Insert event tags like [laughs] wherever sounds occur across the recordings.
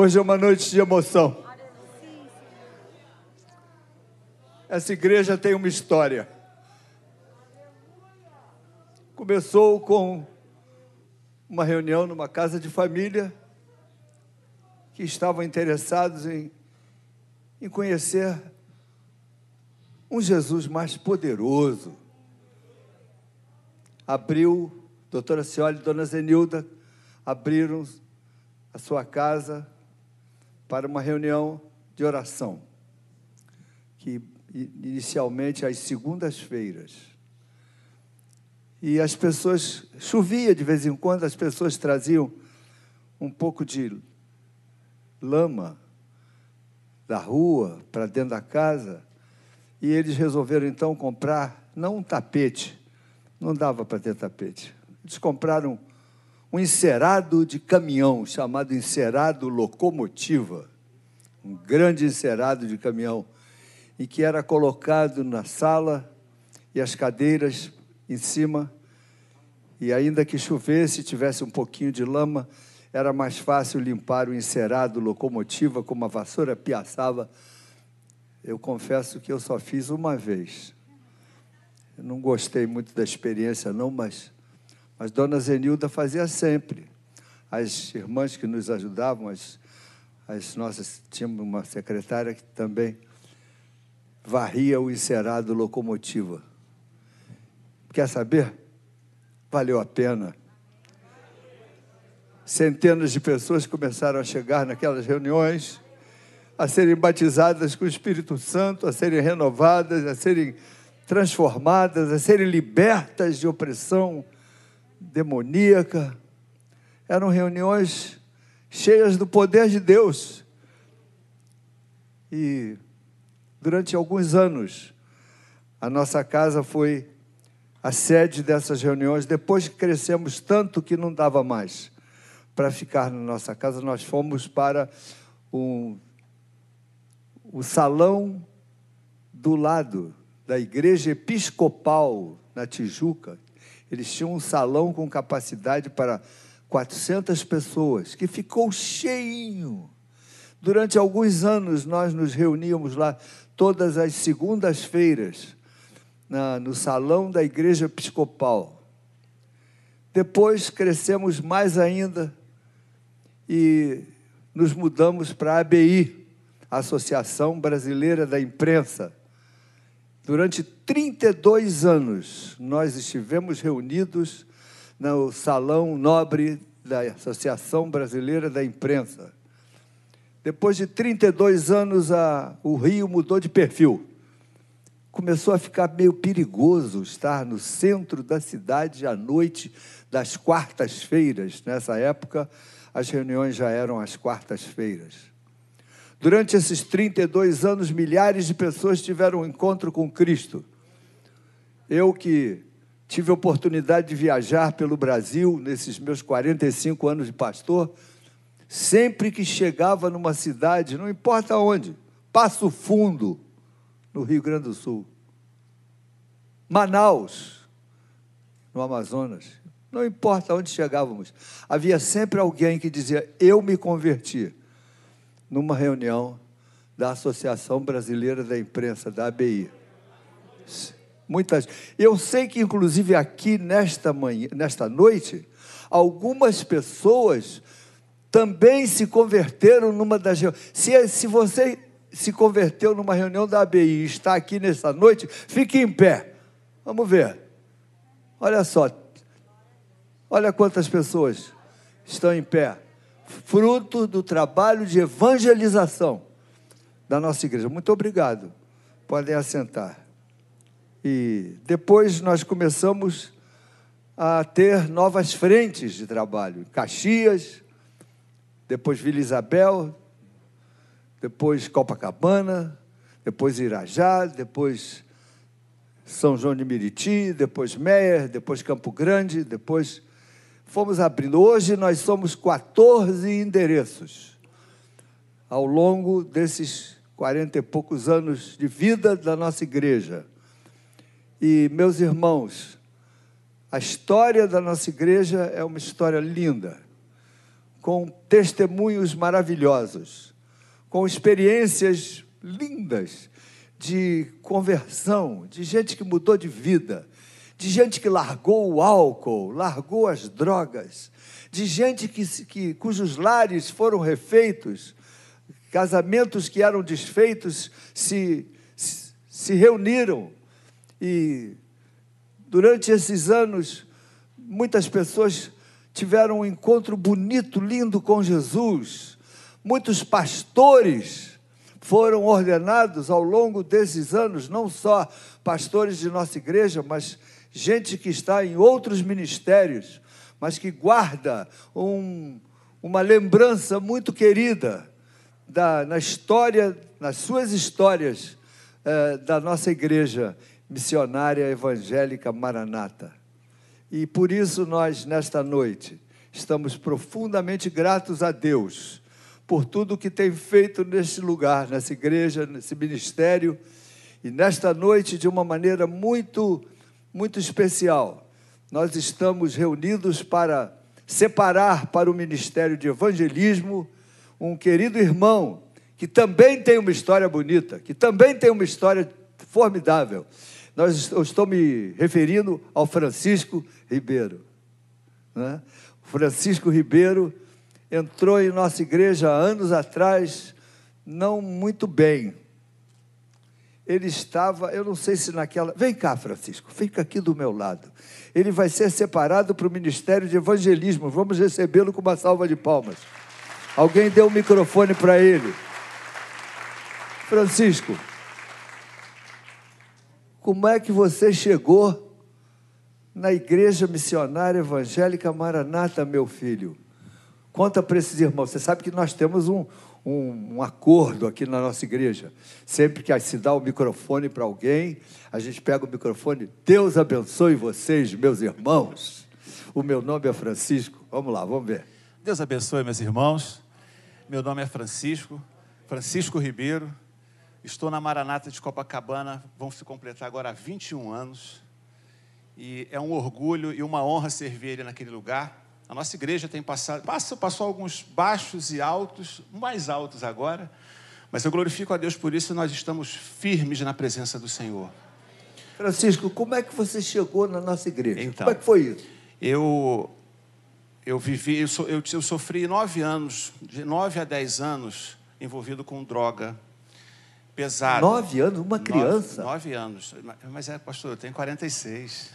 Hoje é uma noite de emoção. Essa igreja tem uma história. Começou com uma reunião numa casa de família que estavam interessados em, em conhecer um Jesus mais poderoso. Abriu, doutora Cioli e dona Zenilda abriram a sua casa para uma reunião de oração, que inicialmente às segundas-feiras. E as pessoas, chovia de vez em quando, as pessoas traziam um pouco de lama da rua para dentro da casa, e eles resolveram então comprar, não um tapete, não dava para ter tapete. Eles compraram um encerado de caminhão, chamado encerado locomotiva, um grande encerado de caminhão, em que era colocado na sala e as cadeiras em cima, e ainda que chovesse, tivesse um pouquinho de lama, era mais fácil limpar o encerado locomotiva com uma vassoura piaçava. Eu confesso que eu só fiz uma vez. Eu não gostei muito da experiência, não, mas, mas Dona Zenilda fazia sempre. As irmãs que nos ajudavam, as, as nossas, tínhamos uma secretária que também varria o encerado locomotiva. Quer saber? Valeu a pena. Centenas de pessoas começaram a chegar naquelas reuniões, a serem batizadas com o Espírito Santo, a serem renovadas, a serem transformadas, a serem libertas de opressão demoníaca. Eram reuniões cheias do poder de Deus. E durante alguns anos, a nossa casa foi a sede dessas reuniões. Depois que crescemos tanto que não dava mais para ficar na nossa casa, nós fomos para um, o salão do lado da igreja episcopal na Tijuca. Eles tinham um salão com capacidade para 400 pessoas, que ficou cheinho. Durante alguns anos nós nos reuníamos lá todas as segundas-feiras no salão da igreja episcopal. Depois crescemos mais ainda e nos mudamos para a ABI, Associação Brasileira da Imprensa. Durante 32 anos, nós estivemos reunidos no Salão Nobre da Associação Brasileira da Imprensa. Depois de 32 anos, a, o Rio mudou de perfil. Começou a ficar meio perigoso estar no centro da cidade à noite das quartas-feiras. Nessa época, as reuniões já eram às quartas-feiras. Durante esses 32 anos, milhares de pessoas tiveram um encontro com Cristo. Eu que tive a oportunidade de viajar pelo Brasil nesses meus 45 anos de pastor, sempre que chegava numa cidade, não importa onde, Passo Fundo, no Rio Grande do Sul, Manaus, no Amazonas, não importa onde chegávamos, havia sempre alguém que dizia: Eu me converti, numa reunião da Associação Brasileira da Imprensa, da ABI. Muitas. Eu sei que, inclusive, aqui nesta, manhã, nesta noite, algumas pessoas também se converteram numa das. Se, se você se converteu numa reunião da ABI e está aqui nessa noite, fique em pé. Vamos ver. Olha só, Olha quantas pessoas estão em pé, fruto do trabalho de evangelização da nossa igreja. Muito obrigado. Podem assentar. E depois nós começamos a ter novas frentes de trabalho. Caxias, depois Vila Isabel, depois Copacabana, depois Irajá, depois São João de Meriti, depois Meier, depois Campo Grande, depois fomos abrindo. Hoje nós somos 14 endereços ao longo desses quarenta e poucos anos de vida da nossa igreja. E, meus irmãos, a história da nossa igreja é uma história linda, com testemunhos maravilhosos, com experiências lindas de conversão, de gente que mudou de vida, de gente que largou o álcool, largou as drogas, de gente que, que, cujos lares foram refeitos, casamentos que eram desfeitos se, se, reuniram. E durante esses anos, muitas pessoas tiveram um encontro bonito, lindo com Jesus. Muitos pastores foram ordenados ao longo desses anos, não só pastores de nossa igreja, mas gente que está em outros ministérios, mas que guarda um, uma lembrança muito querida da, na história, nas suas histórias eh, da nossa igreja missionária evangélica Maranata. E por isso nós, nesta noite, estamos profundamente gratos a Deus por tudo que tem feito neste lugar, nessa igreja, nesse ministério, e nesta noite, de uma maneira muito, muito especial, nós estamos reunidos para separar para o ministério de evangelismo um querido irmão que também tem uma história bonita, que também tem uma história formidável. Nós, eu estou me referindo ao Francisco Ribeiro. Né? Francisco Ribeiro entrou em nossa igreja anos atrás, não muito bem. Ele estava, eu não sei se naquela. Vem cá, Francisco, fica aqui do meu lado. Ele vai ser separado para o ministério de evangelismo. Vamos recebê-lo com uma salva de palmas. Alguém deu o um microfone para ele. Francisco, como é que você chegou na Igreja Missionária Evangélica Maranata, meu filho? Conta para esses irmãos. Você sabe que nós temos um, um, um, acordo aqui na nossa igreja. Sempre que se dá o microfone para alguém, a gente pega o microfone. Deus abençoe vocês, meus irmãos. O meu nome é Francisco. Vamos lá, vamos ver. Deus abençoe, meus irmãos. Meu nome é Francisco, Francisco Ribeiro. Estou na Maranata de Copacabana. Vão se completar agora 21 anos. E é um orgulho e uma honra servir ele naquele lugar a nossa igreja tem passado, passou, passou alguns baixos e altos, mais altos agora, mas eu glorifico a Deus por isso e nós estamos firmes na presença do Senhor. Francisco, como é que você chegou na nossa igreja? Então, como é que foi isso? Eu, eu vivi, eu, so, eu, eu sofri nove anos, de nove a dez anos, envolvido com droga pesada. Nove anos? Uma criança? Nove, nove anos. Mas é, pastor, eu tenho 46.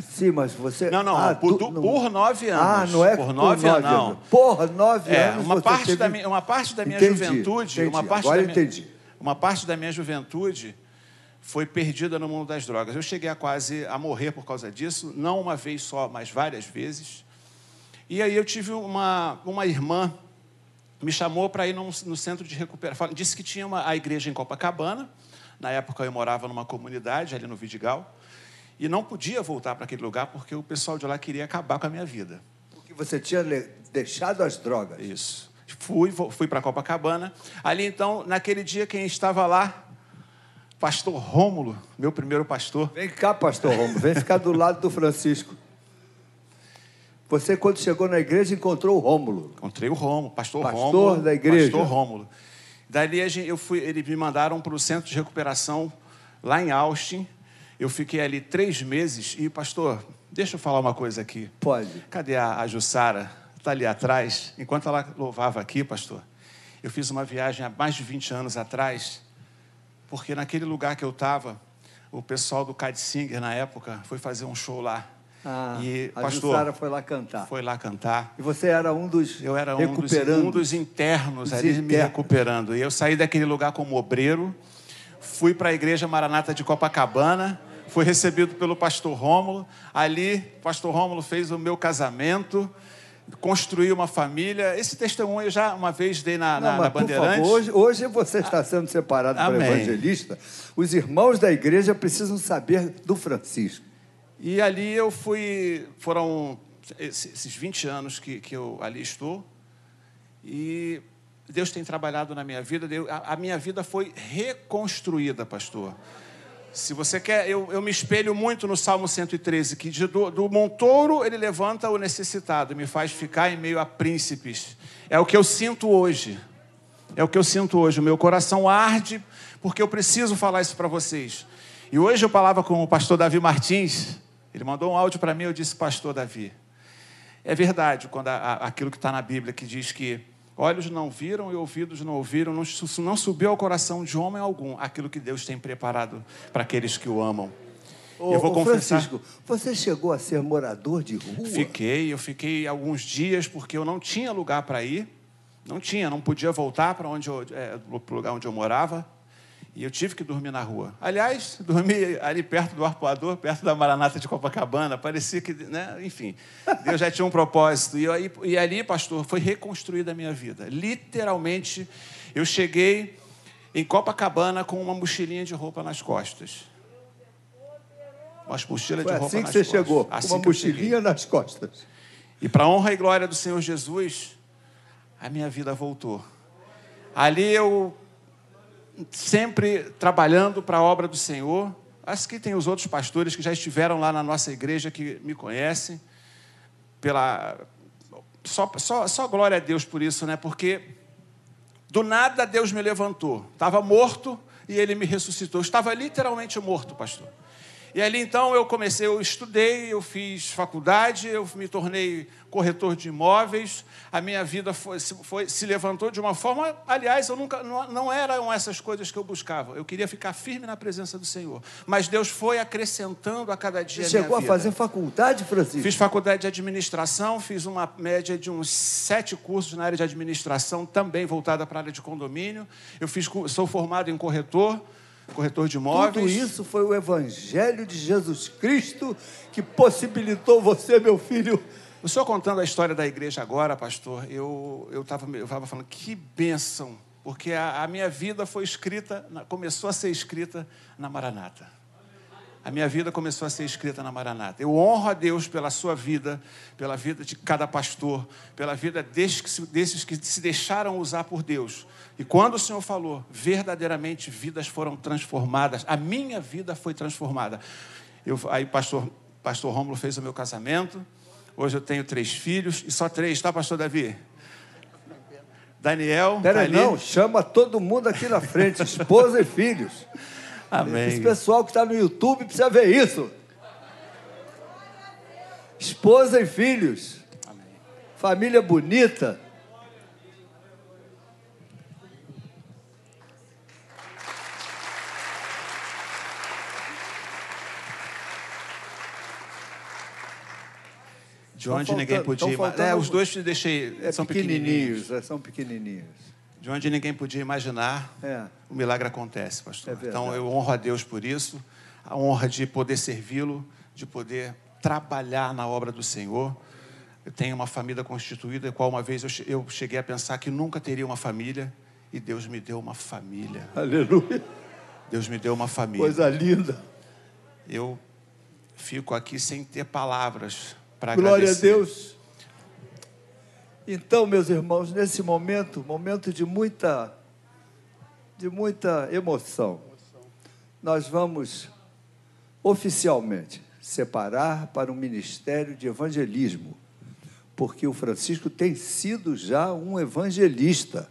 Sim, mas você. Não, não, ah, por, tu, por, nove anos. Ah, não é por nove, por nove anos. Porra, nove é, anos. Uma parte, teve... da minha, uma parte da minha entendi, juventude. Entendi, uma parte agora da minha, entendi. Uma parte da minha juventude foi perdida no mundo das drogas. Eu cheguei a quase a morrer por causa disso, não uma vez só, mas várias vezes. E aí eu tive uma, uma irmã me chamou para ir no, no, centro de recuperação. Disse que tinha uma, a igreja em Copacabana. Na época eu morava numa comunidade ali no Vidigal. E não podia voltar para aquele lugar porque o pessoal de lá queria acabar com a minha vida. Porque você tinha deixado as drogas. Isso. Fui, fui para Copacabana. Ali então, naquele dia, quem estava lá? Pastor Rômulo, meu primeiro pastor. Vem cá, pastor Rômulo, vem ficar do lado do Francisco. Você, quando chegou na igreja, encontrou o Rômulo. Encontrei o Rômulo, pastor, pastor Rômulo. Pastor da igreja. Pastor Rômulo. Dali eu fui, eles me mandaram para o centro de recuperação lá em Austin. Eu fiquei ali três meses e, pastor, deixa eu falar uma coisa aqui. Pode. Cadê a, a Jussara? Está ali atrás. Enquanto ela louvava aqui, pastor, eu fiz uma viagem há mais de 20 anos atrás, porque naquele lugar que eu estava, o pessoal do Cad Singer, na época, foi fazer um show lá. Ah, e, a pastor, Jussara foi lá cantar. Foi lá cantar. E você era um dos Eu era um dos, um dos internos ali internos. me recuperando. E eu saí daquele lugar como obreiro, fui para a igreja Maranata de Copacabana, fui recebido pelo pastor Rômulo. Ali, o pastor Rômulo fez o meu casamento, construiu uma família. Esse testemunho eu já uma vez dei na, Não, na, na Bandeirantes. Favor, hoje, hoje você está sendo separado para evangelista. Os irmãos da igreja precisam saber do Francisco. E ali eu fui. Foram esses 20 anos que, que eu ali estou. E Deus tem trabalhado na minha vida. A minha vida foi reconstruída, pastor Se você quer, eu, eu me espelho muito no Salmo 113, que de, do, do montouro ele levanta o necessitado, me faz ficar em meio a príncipes. É o que eu sinto hoje. É o que eu sinto hoje. O meu coração arde, porque eu preciso falar isso para vocês. E hoje eu falava com o pastor Davi Martins, ele mandou um áudio para mim, eu disse, pastor Davi, é verdade quando a, a, aquilo que está na Bíblia, que diz que olhos não viram e ouvidos não ouviram, não, não subiu ao coração de homem algum aquilo que Deus tem preparado para aqueles que o amam. Ô, eu vou confessar. Francisco, você chegou a ser morador de rua? Fiquei, eu fiquei alguns dias porque eu não tinha lugar para ir, não tinha, não podia voltar para onde é, o lugar onde eu morava. E eu tive que dormir na rua. Aliás, [laughs] dormi ali perto do arpoador, perto da Maranata de Copacabana. Parecia que, né? enfim, Deus já tinha um propósito. E, aí, e ali, pastor, foi reconstruída a minha vida. Literalmente, eu cheguei em Copacabana com uma mochilinha de roupa nas costas. Uma mochila foi de roupa assim nas que você costas. chegou, assim uma mochilinha nas costas. E para a honra e glória do Senhor Jesus, a minha vida voltou. Ali eu sempre trabalhando para a obra do Senhor. Acho que tem os outros pastores que já estiveram lá na nossa igreja que me conhecem. Pela só, só, só glória a Deus por isso, né? Porque do nada Deus me levantou. Estava morto e Ele me ressuscitou. estava literalmente morto, pastor. E ali então eu comecei, eu estudei, eu fiz faculdade, eu me tornei corretor de imóveis. A minha vida foi, foi, se levantou de uma forma, aliás, eu nunca não, não eram essas coisas que eu buscava. Eu queria ficar firme na presença do Senhor. Mas Deus foi acrescentando a cada dia. Você chegou a fazer faculdade, Francisco? Fiz faculdade de administração, fiz uma média de uns sete cursos na área de administração, também voltada para a área de condomínio. Eu fiz, sou formado em corretor corretor de imóveis. Tudo isso foi o Evangelho de Jesus Cristo que possibilitou você, meu filho. O senhor contando a história da igreja agora, pastor, eu estava eu tava falando, que bênção, porque a, a minha vida foi escrita, começou a ser escrita na Maranata. A minha vida começou a ser escrita na Maranata. Eu honro a Deus pela sua vida, pela vida de cada pastor, pela vida desses que se, desses que se deixaram usar por Deus. E quando o Senhor falou, verdadeiramente vidas foram transformadas, a minha vida foi transformada. Eu, aí, pastor, pastor Rômulo fez o meu casamento. Hoje eu tenho três filhos, e só três, tá, pastor Davi? Daniel. Peraí, tá não, chama todo mundo aqui na frente, esposa e filhos. Amém. Esse pessoal que está no YouTube precisa ver isso. Esposa e filhos. Amém. Família bonita. De onde ninguém podia imaginar. É, os dois deixei. É, são pequenininhos. pequenininhos. É, são pequenininhos de onde ninguém podia imaginar, é. o milagre acontece, pastor. É então eu honro a Deus por isso, a honra de poder servi-lo, de poder trabalhar na obra do Senhor. Eu tenho uma família constituída, qual uma vez eu cheguei a pensar que nunca teria uma família, e Deus me deu uma família. Aleluia. Deus me deu uma família. Coisa linda. Eu fico aqui sem ter palavras para agradecer. Glória a Deus. Então, meus irmãos, nesse momento, momento de muita, de muita emoção, nós vamos oficialmente separar para um ministério de evangelismo, porque o Francisco tem sido já um evangelista.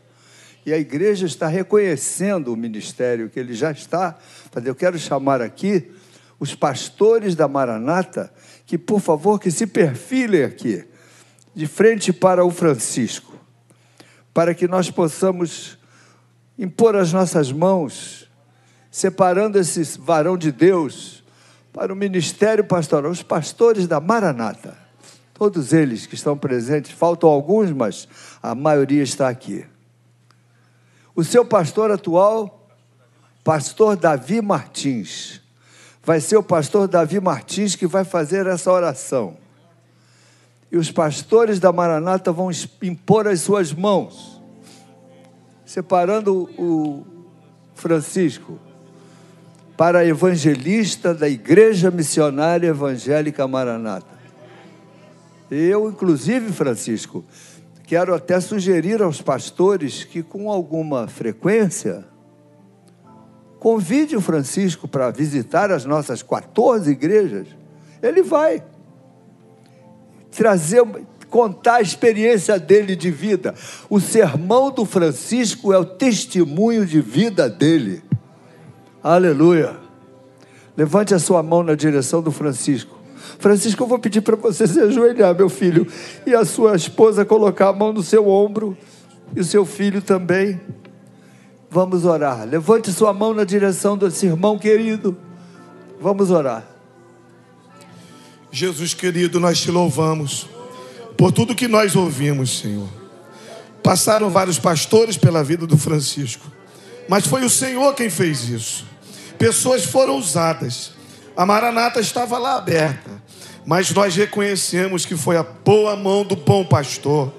E a igreja está reconhecendo o ministério que ele já está. Eu quero chamar aqui os pastores da Maranata, que, por favor, que se perfilem aqui de frente para o Francisco, para que nós possamos impor as nossas mãos, separando esse varão de Deus para o ministério pastoral, os pastores da Maranata. Todos eles que estão presentes, faltam alguns, mas a maioria está aqui. O seu pastor atual, pastor Davi Martins, vai ser o pastor Davi Martins que vai fazer essa oração e os pastores da Maranata vão impor as suas mãos, separando o Francisco para evangelista da Igreja Missionária Evangélica Maranata. Eu, inclusive, Francisco, quero até sugerir aos pastores que, com alguma frequência, Convide o Francisco para visitar as nossas 14 igrejas. Ele vai trazer, contar a experiência dele de vida. O sermão do Francisco é o testemunho de vida dele. Aleluia. Levante a sua mão na direção do Francisco. Francisco, eu vou pedir para você se ajoelhar, meu filho, e a sua esposa colocar a mão no seu ombro, e o seu filho também. Vamos orar. Levante sua mão na direção desse irmão querido. Vamos orar. Jesus querido, nós te louvamos por tudo que nós ouvimos, Senhor. Passaram vários pastores pela vida do Francisco, mas foi o Senhor quem fez isso. Pessoas foram usadas, a Maranata estava lá aberta, mas nós reconhecemos que foi a boa mão do bom pastor.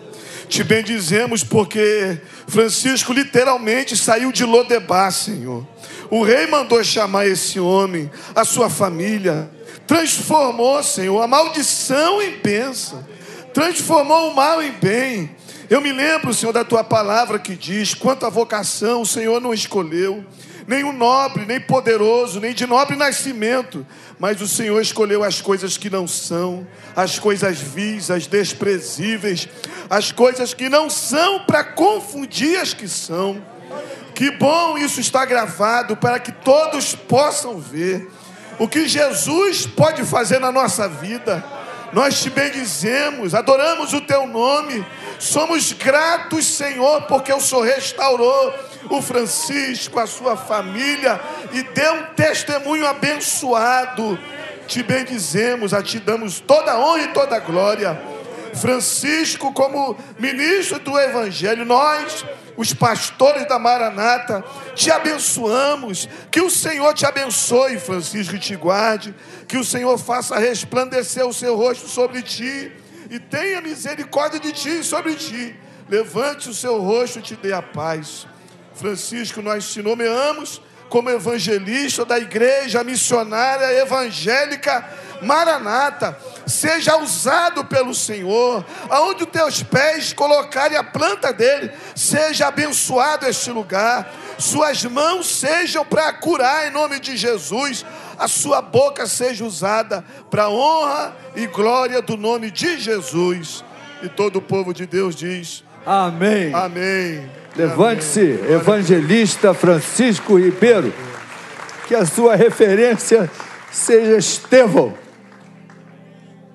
Te bendizemos porque Francisco literalmente saiu de Lodebar, Senhor. O rei mandou chamar esse homem, a sua família, transformou, Senhor, a maldição em bênção, transformou o mal em bem. Eu me lembro, Senhor, da tua palavra que diz: quanto à vocação, o Senhor não escolheu nem o nobre, nem poderoso, nem de nobre nascimento, mas o Senhor escolheu as coisas que não são, as coisas vis, as desprezíveis, as coisas que não são, para confundir as que são. Que bom isso está gravado para que todos possam ver o que Jesus pode fazer na nossa vida. Nós te bendizemos, adoramos o teu nome, somos gratos, Senhor, porque o Senhor restaurou o Francisco, a sua família e deu um testemunho abençoado. Te bendizemos, a ti damos toda honra e toda glória. Francisco, como ministro do Evangelho, nós, os pastores da Maranata, te abençoamos. Que o Senhor te abençoe, Francisco, e te guarde. Que o Senhor faça resplandecer o seu rosto sobre ti e tenha misericórdia de ti e sobre ti. Levante o seu rosto e te dê a paz. Francisco, nós te nomeamos como evangelista da igreja missionária evangélica Maranata. Seja usado pelo Senhor, aonde os teus pés colocarem a planta dele, seja abençoado este lugar. Suas mãos sejam para curar em nome de Jesus. A sua boca seja usada para honra e glória do nome de Jesus. E todo o povo de Deus diz: Amém. Amém. Levante-se, evangelista Francisco Ribeiro. Que a sua referência seja Estevão,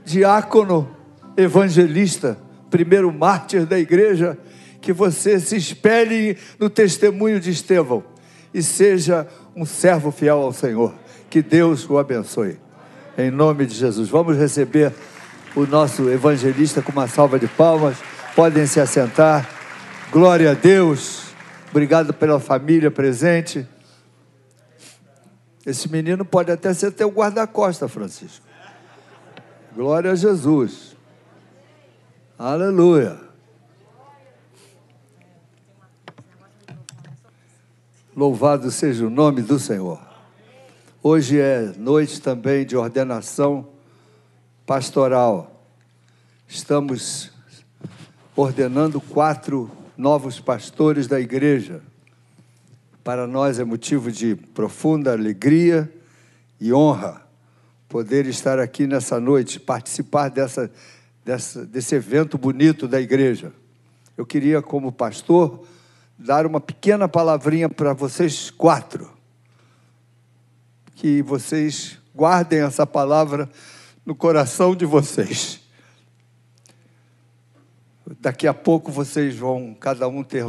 diácono, evangelista, primeiro mártir da igreja. Que você se espelhe no testemunho de Estevão e seja um servo fiel ao Senhor. Que Deus o abençoe. Em nome de Jesus. Vamos receber o nosso evangelista com uma salva de palmas. Podem se assentar. Glória a Deus. Obrigado pela família presente. Esse menino pode até ser teu guarda-costa, Francisco. Glória a Jesus. Aleluia. Louvado seja o nome do Senhor. Hoje é noite também de ordenação pastoral. Estamos ordenando quatro novos pastores da igreja. Para nós é motivo de profunda alegria e honra poder estar aqui nessa noite, participar dessa, dessa, desse evento bonito da igreja. Eu queria, como pastor, dar uma pequena palavrinha para vocês quatro. Que vocês guardem essa palavra no coração de vocês. Daqui a pouco vocês vão, cada um, ter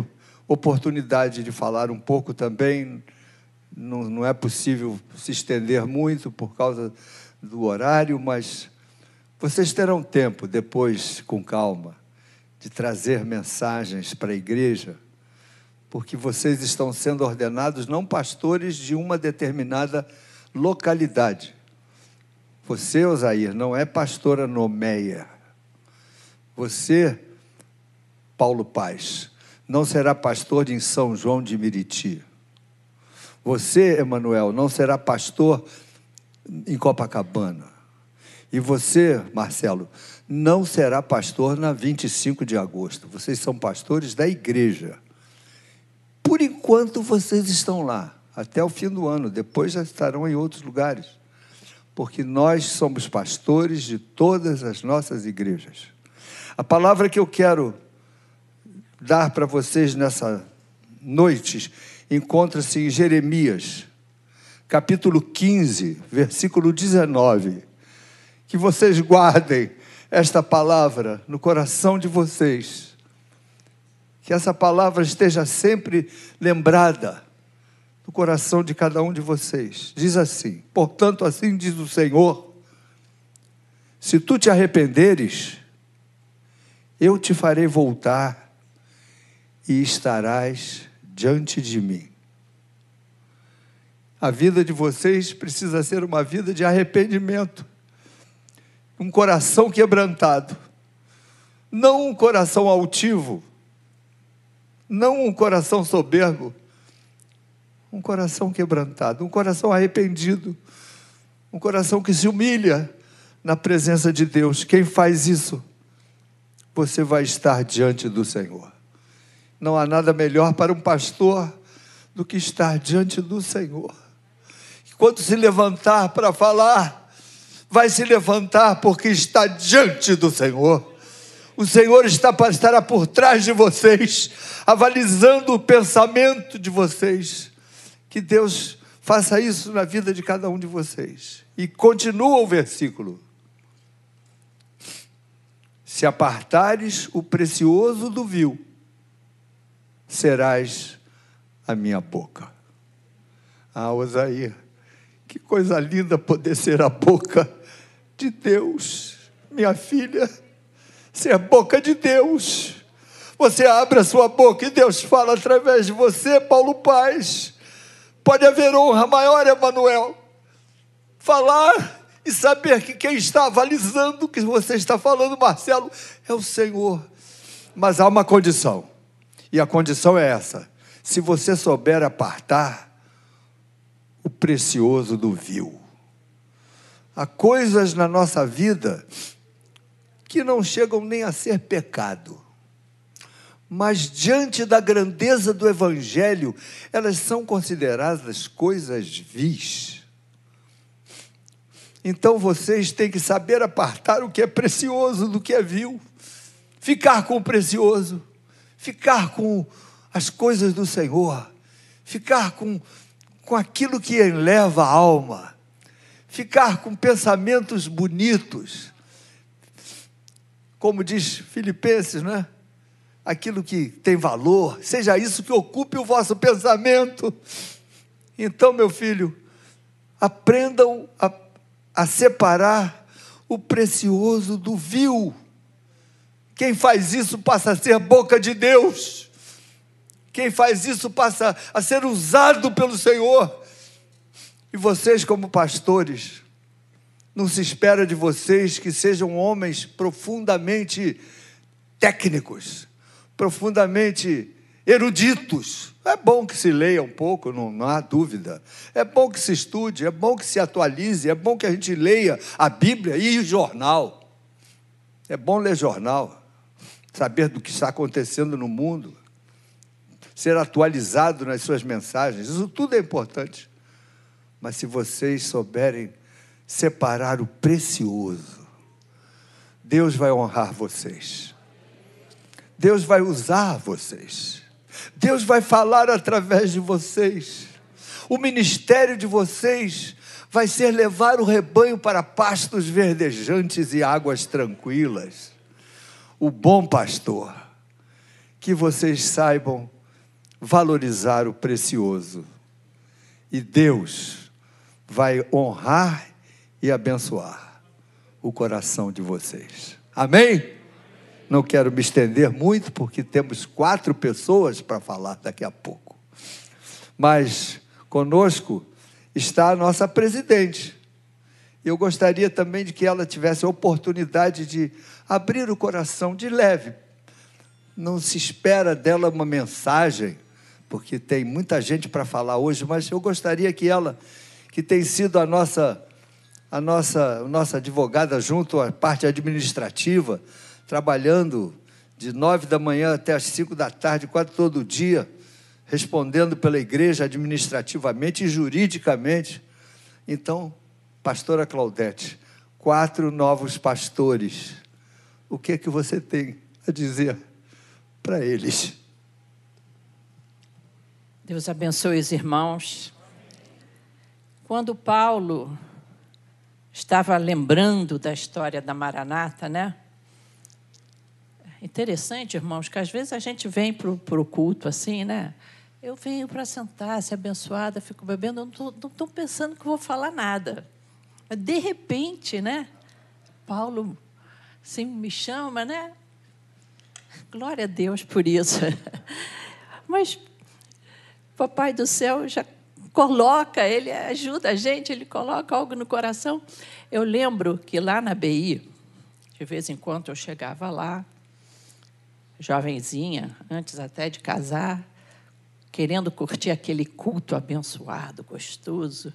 oportunidade de falar um pouco também. Não, não é possível se estender muito por causa do horário, mas vocês terão tempo depois, com calma, de trazer mensagens para a igreja, porque vocês estão sendo ordenados não pastores de uma determinada localidade. Você, Osair, não é pastora nomeia. Você Paulo Paz. Não será pastor em São João de Miriti. Você, Emanuel, não será pastor em Copacabana. E você, Marcelo, não será pastor na 25 de agosto. Vocês são pastores da igreja. Por enquanto vocês estão lá. até o fim do ano, depois já estarão em outros lugares, porque nós somos pastores de todas as nossas igrejas. A palavra que eu quero dar para vocês nessa noite encontra-se em Jeremias, capítulo 15, versículo 19. Que vocês guardem esta palavra no coração de vocês. Que essa palavra esteja sempre lembrada no coração de cada um de vocês. Diz assim: Portanto, assim diz o Senhor: Se tu te arrependeres, eu te farei voltar e estarás diante de mim. A vida de vocês precisa ser uma vida de arrependimento, um coração quebrantado, não um coração altivo, não um coração soberbo, um coração quebrantado, um coração arrependido, um coração que se humilha na presença de Deus. Quem faz isso, você vai estar diante do Senhor. Não há nada melhor para um pastor do que estar diante do Senhor quando se levantar para falar, vai se levantar porque está diante do Senhor. O Senhor está, estará por trás de vocês, avalizando o pensamento de vocês. Que Deus faça isso na vida de cada um de vocês. E continua o versículo. Se apartares o precioso do vil, serás a minha boca. Ah, Osaías, que coisa linda poder ser a boca de Deus, minha filha, ser a boca de Deus. Você abre a sua boca e Deus fala através de você, Paulo Paz. Pode haver honra maior, Emanuel. Falar e saber que quem está avalizando o que você está falando, Marcelo, é o Senhor. Mas há uma condição, e a condição é essa: se você souber apartar o precioso do vil. Há coisas na nossa vida que não chegam nem a ser pecado, mas diante da grandeza do Evangelho, elas são consideradas coisas vis. Então vocês têm que saber apartar o que é precioso do que é vil, ficar com o precioso, ficar com as coisas do Senhor, ficar com com aquilo que eleva a alma, ficar com pensamentos bonitos, como diz Filipenses, né? Aquilo que tem valor, seja isso que ocupe o vosso pensamento. Então, meu filho, aprendam a, a separar o precioso do vil. Quem faz isso passa a ser boca de Deus. Quem faz isso passa a ser usado pelo Senhor. E vocês, como pastores, não se espera de vocês que sejam homens profundamente técnicos, profundamente eruditos. É bom que se leia um pouco, não, não, há dúvida. É bom que se estude, é bom que se atualize, é bom que a gente leia a Bíblia e o jornal. É bom ler jornal, saber do que está acontecendo no mundo ser atualizado nas suas mensagens. Isso tudo é importante. Mas se vocês souberem separar o precioso, Deus vai honrar vocês. Deus vai usar vocês. Deus vai falar através de vocês. O ministério de vocês vai ser levar o rebanho para pastos verdejantes e águas tranquilas. O bom pastor. Que vocês saibam valorizar o precioso. E Deus vai honrar e abençoar o coração de vocês. Amém? Não quero me estender muito, porque temos quatro pessoas para falar daqui a pouco. Mas conosco está a nossa presidente. Eu gostaria também de que ela tivesse a oportunidade de abrir o coração de leve. Não se espera dela uma mensagem porque tem muita gente para falar hoje, mas eu gostaria que ela, que tem sido a nossa, a nossa, a nossa advogada junto à parte administrativa, trabalhando de nove da manhã até as cinco da tarde, quase todo dia, respondendo pela igreja administrativamente e juridicamente. Então, pastora Claudete, quatro novos pastores. O que é que você tem a dizer para eles? Deus abençoe os irmãos. Quando Paulo estava lembrando da história da Maranata, né? Interessante, irmãos, que às vezes a gente vem para o culto assim, né? Eu venho para sentar, ser abençoada, fico bebendo, não estou pensando que vou falar nada. De repente, né? Paulo assim, me chama, né? Glória a Deus por isso. [laughs] Mas Papai do céu já coloca, ele ajuda a gente, ele coloca algo no coração. Eu lembro que lá na BI, de vez em quando eu chegava lá, jovenzinha, antes até de casar, querendo curtir aquele culto abençoado, gostoso.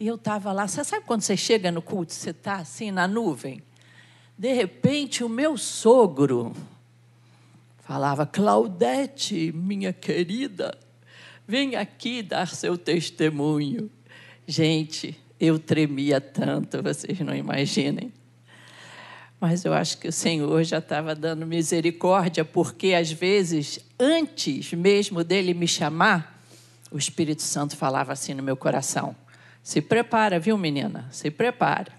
E eu estava lá. Você sabe quando você chega no culto, você está assim na nuvem? De repente, o meu sogro falava: Claudete, minha querida, vem aqui dar seu testemunho. Gente, eu tremia tanto, vocês não imaginem. Mas eu acho que o Senhor já estava dando misericórdia, porque às vezes, antes mesmo dele me chamar, o Espírito Santo falava assim no meu coração: Se prepara, viu, menina? Se prepara.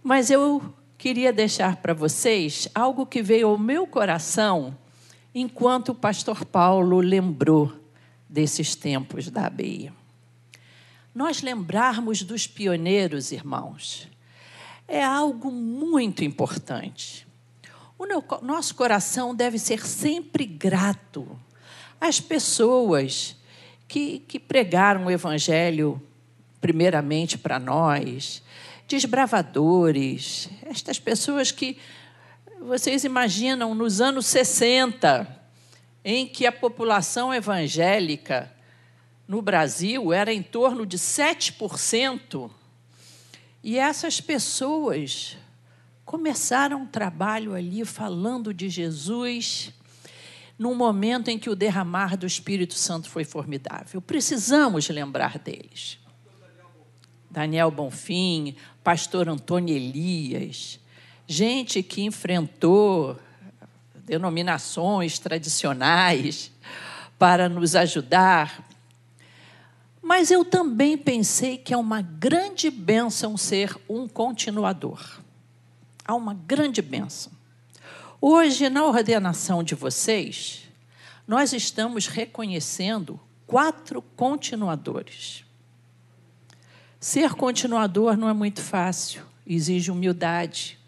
Mas eu queria deixar para vocês algo que veio ao meu coração enquanto o pastor Paulo lembrou desses tempos da ABI. Nós lembrarmos dos pioneiros, irmãos, é algo muito importante. O nosso coração deve ser sempre grato às pessoas que, que pregaram o Evangelho, primeiramente para nós, desbravadores, estas pessoas que vocês imaginam nos anos 60, em que a população evangélica no Brasil era em torno de 7%, e essas pessoas começaram um trabalho ali falando de Jesus, num momento em que o derramar do Espírito Santo foi formidável. Precisamos lembrar deles. Daniel Bonfim, pastor Antônio Elias, gente que enfrentou denominações tradicionais para nos ajudar mas eu também pensei que é uma grande bênção ser um continuador. Há uma grande bênção. Hoje, na ordenação de vocês, nós estamos reconhecendo quatro continuadores. Ser continuador não é muito fácil, exige humildade.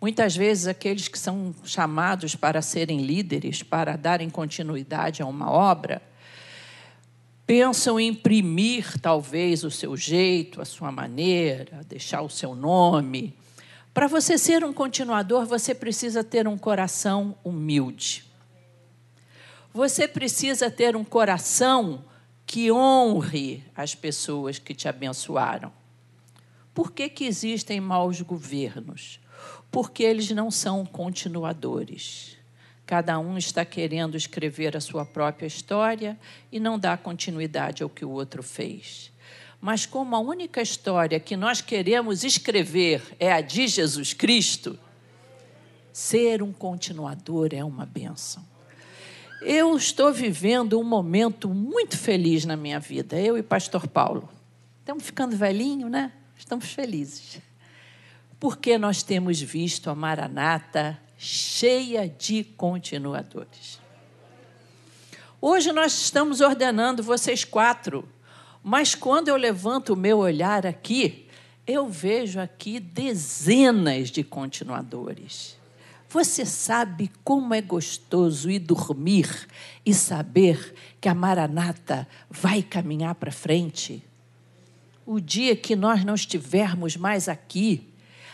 Muitas vezes, aqueles que são chamados para serem líderes, para darem continuidade a uma obra, pensam em imprimir talvez o seu jeito, a sua maneira, deixar o seu nome. Para você ser um continuador, você precisa ter um coração humilde. Você precisa ter um coração que honre as pessoas que te abençoaram. Por que, que existem maus governos? Porque eles não são continuadores. Cada um está querendo escrever a sua própria história e não dá continuidade ao que o outro fez. Mas, como a única história que nós queremos escrever é a de Jesus Cristo, ser um continuador é uma benção. Eu estou vivendo um momento muito feliz na minha vida, eu e Pastor Paulo. Estamos ficando velhinho, né? Estamos felizes. Porque nós temos visto a Maranata cheia de continuadores. Hoje nós estamos ordenando vocês quatro, mas quando eu levanto o meu olhar aqui, eu vejo aqui dezenas de continuadores. Você sabe como é gostoso ir dormir e saber que a Maranata vai caminhar para frente? O dia que nós não estivermos mais aqui,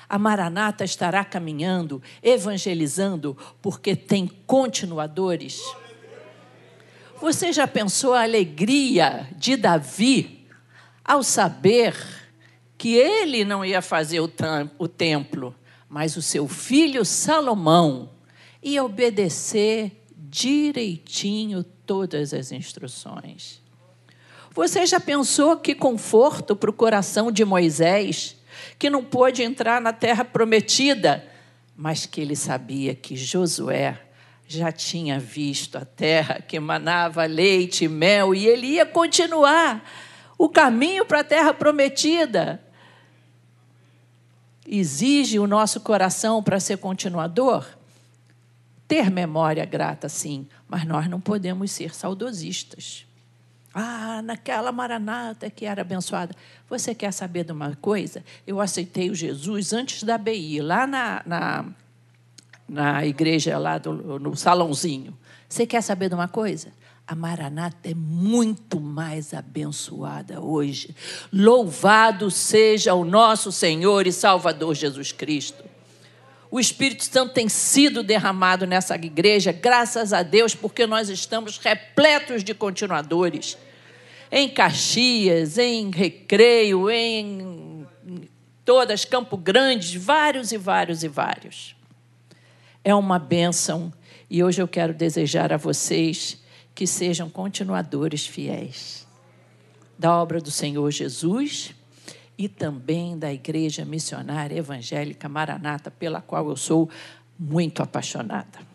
a Maranata estará caminhando, evangelizando, porque tem continuadores. Você já pensou a alegria de Davi ao saber que ele não ia fazer o, o templo, mas o seu filho Salomão ia obedecer direitinho todas as instruções. Você já pensou que conforto para o coração de Moisés, que não pôde entrar na terra prometida, mas que ele sabia que Josué já tinha visto a terra que emanava leite e mel e ele ia continuar o caminho para a terra prometida. Exige o nosso coração para ser continuador? Ter memória grata, sim, mas nós não podemos ser saudosistas. Ah, naquela maranata que era abençoada. Você quer saber de uma coisa? Eu aceitei o Jesus antes da BI, lá na, na, na igreja, lá do, no salãozinho. Você quer saber de uma coisa? A Maranata é muito mais abençoada hoje. Louvado seja o nosso Senhor e Salvador Jesus Cristo. O Espírito Santo tem sido derramado nessa igreja, graças a Deus, porque nós estamos repletos de continuadores. Em Caxias, em Recreio, em todas, Campo Grande, vários e vários e vários. É uma bênção e hoje eu quero desejar a vocês que sejam continuadores fiéis da obra do Senhor Jesus e também da Igreja Missionária Evangélica Maranata, pela qual eu sou muito apaixonada.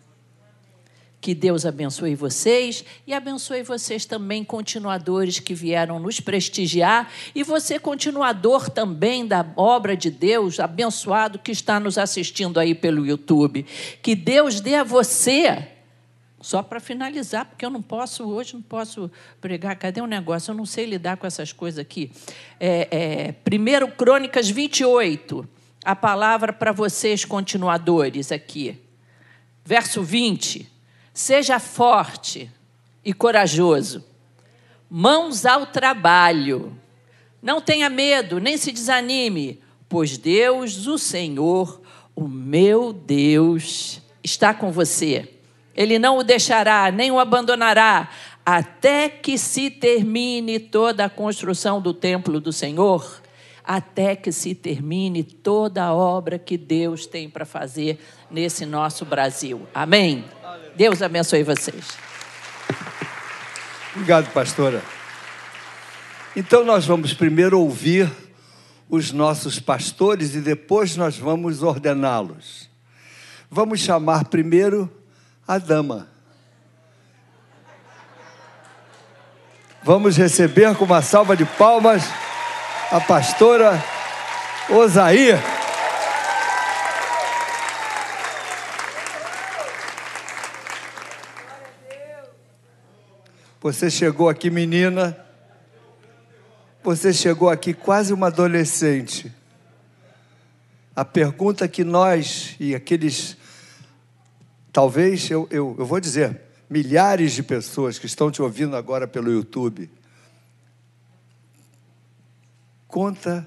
Que Deus abençoe vocês e abençoe vocês também, continuadores que vieram nos prestigiar, e você, continuador também da obra de Deus, abençoado que está nos assistindo aí pelo YouTube. Que Deus dê a você só para finalizar, porque eu não posso, hoje não posso pregar. Cadê o negócio? Eu não sei lidar com essas coisas aqui. É, é, 1 Crônicas 28, a palavra para vocês, continuadores, aqui. Verso 20. Seja forte e corajoso, mãos ao trabalho. Não tenha medo, nem se desanime, pois Deus, o Senhor, o meu Deus, está com você. Ele não o deixará, nem o abandonará, até que se termine toda a construção do templo do Senhor, até que se termine toda a obra que Deus tem para fazer nesse nosso Brasil. Amém? Deus abençoe vocês. Obrigado, pastora. Então, nós vamos primeiro ouvir os nossos pastores e depois nós vamos ordená-los. Vamos chamar primeiro a dama. Vamos receber com uma salva de palmas a pastora Osair. Você chegou aqui, menina. Você chegou aqui quase uma adolescente. A pergunta que nós e aqueles Talvez, eu, eu, eu vou dizer, milhares de pessoas que estão te ouvindo agora pelo YouTube. Conta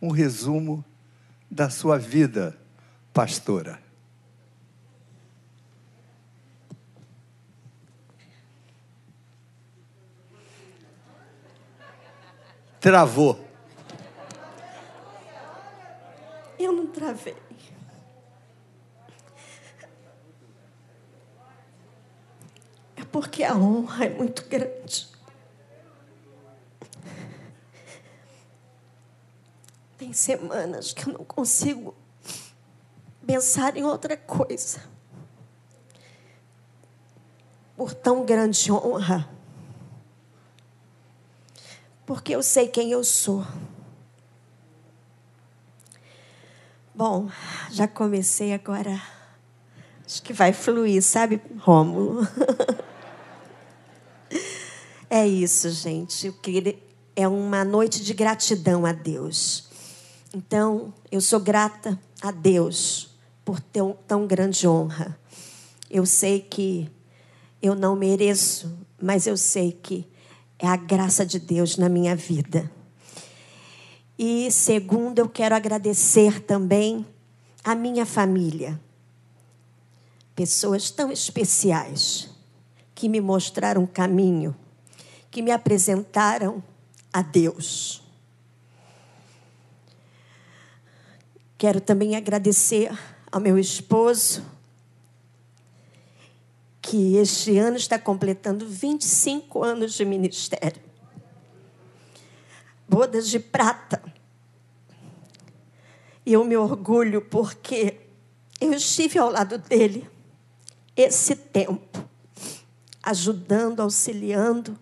um resumo da sua vida, pastora. Travou. Eu não travei. porque a honra é muito grande. Tem semanas que eu não consigo pensar em outra coisa. Por tão grande honra. Porque eu sei quem eu sou. Bom, já comecei agora. Acho que vai fluir, sabe, Rômulo? [laughs] É isso, gente. É uma noite de gratidão a Deus. Então, eu sou grata a Deus por ter tão grande honra. Eu sei que eu não mereço, mas eu sei que é a graça de Deus na minha vida. E segundo, eu quero agradecer também a minha família. Pessoas tão especiais que me mostraram o caminho que me apresentaram a Deus. Quero também agradecer ao meu esposo, que este ano está completando 25 anos de ministério. Bodas de prata. E eu me orgulho porque eu estive ao lado dele esse tempo, ajudando, auxiliando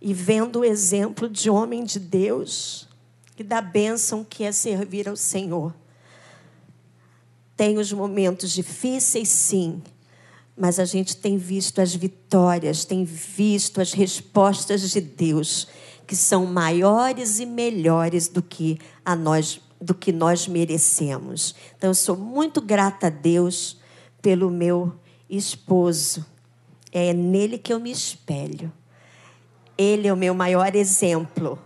e vendo o exemplo de homem de Deus e da bênção que é servir ao Senhor. Tem os momentos difíceis, sim, mas a gente tem visto as vitórias, tem visto as respostas de Deus, que são maiores e melhores do que a nós do que nós merecemos. Então eu sou muito grata a Deus pelo meu esposo. É nele que eu me espelho. Ele é o meu maior exemplo.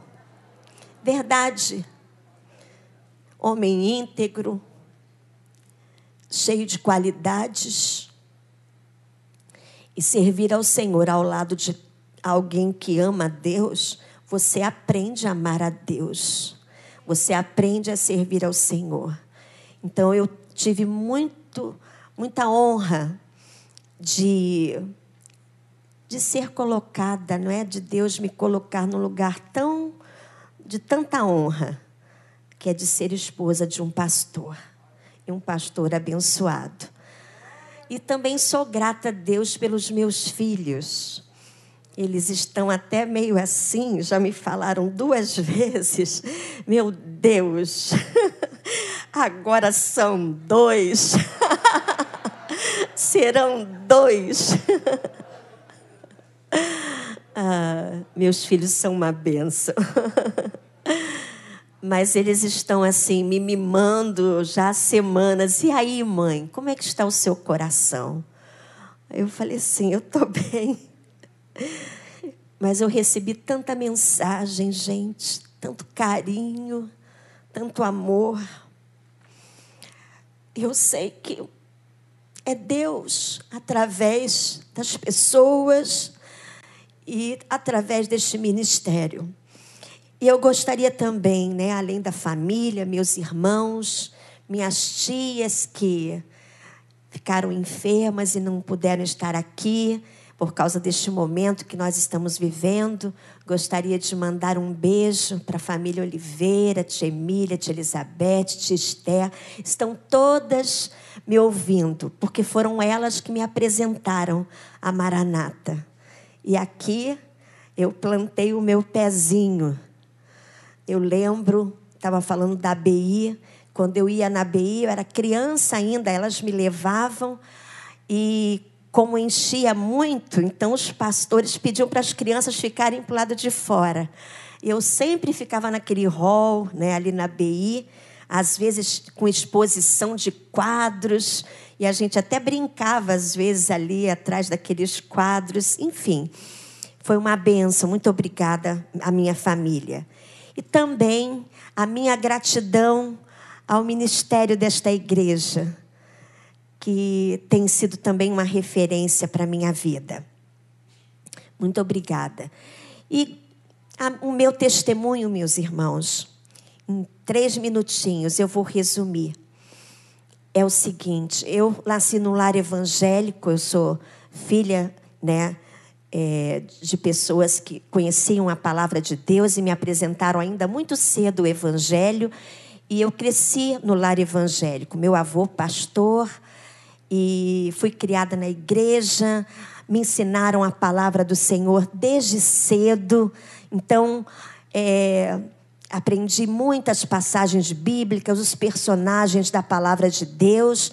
Verdade. Homem íntegro, cheio de qualidades. E servir ao Senhor ao lado de alguém que ama a Deus, você aprende a amar a Deus. Você aprende a servir ao Senhor. Então eu tive muito, muita honra de de ser colocada, não é? De Deus me colocar num lugar tão de tanta honra, que é de ser esposa de um pastor, e um pastor abençoado. E também sou grata a Deus pelos meus filhos. Eles estão até meio assim, já me falaram duas [laughs] vezes. Meu Deus, [laughs] agora são dois. [laughs] Serão dois. Ah, meus filhos são uma benção. [laughs] Mas eles estão assim, me mimando já há semanas. E aí, mãe, como é que está o seu coração? Eu falei assim, eu estou [laughs] bem. Mas eu recebi tanta mensagem, gente, tanto carinho, tanto amor. Eu sei que é Deus, através das pessoas, e através deste ministério. E eu gostaria também, né, além da família, meus irmãos, minhas tias que ficaram enfermas e não puderam estar aqui por causa deste momento que nós estamos vivendo. Gostaria de mandar um beijo para a família Oliveira, tia Emília, tia Elizabeth, tia Esther. Estão todas me ouvindo, porque foram elas que me apresentaram a Maranata. E aqui eu plantei o meu pezinho. Eu lembro, estava falando da BI, quando eu ia na BI, eu era criança ainda, elas me levavam e como enchia muito, então os pastores pediam para as crianças ficarem para o lado de fora. Eu sempre ficava naquele hall, né, ali na BI, às vezes com exposição de quadros, e a gente até brincava às vezes ali atrás daqueles quadros, enfim. Foi uma benção, muito obrigada à minha família. E também a minha gratidão ao ministério desta igreja, que tem sido também uma referência para a minha vida. Muito obrigada. E a, o meu testemunho, meus irmãos, em três minutinhos eu vou resumir. É o seguinte: eu nasci num lar evangélico, eu sou filha, né? É, de pessoas que conheciam a palavra de Deus e me apresentaram ainda muito cedo o Evangelho. E eu cresci no lar evangélico. Meu avô, pastor, e fui criada na igreja. Me ensinaram a palavra do Senhor desde cedo. Então, é, Aprendi muitas passagens bíblicas, os personagens da palavra de Deus.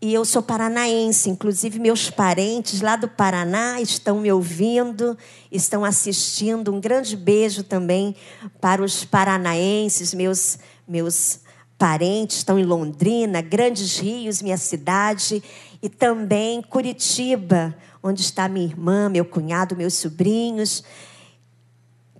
E eu sou paranaense, inclusive meus parentes lá do Paraná estão me ouvindo, estão assistindo. Um grande beijo também para os paranaenses, meus meus parentes estão em Londrina, Grandes Rios, minha cidade, e também Curitiba, onde está minha irmã, meu cunhado, meus sobrinhos.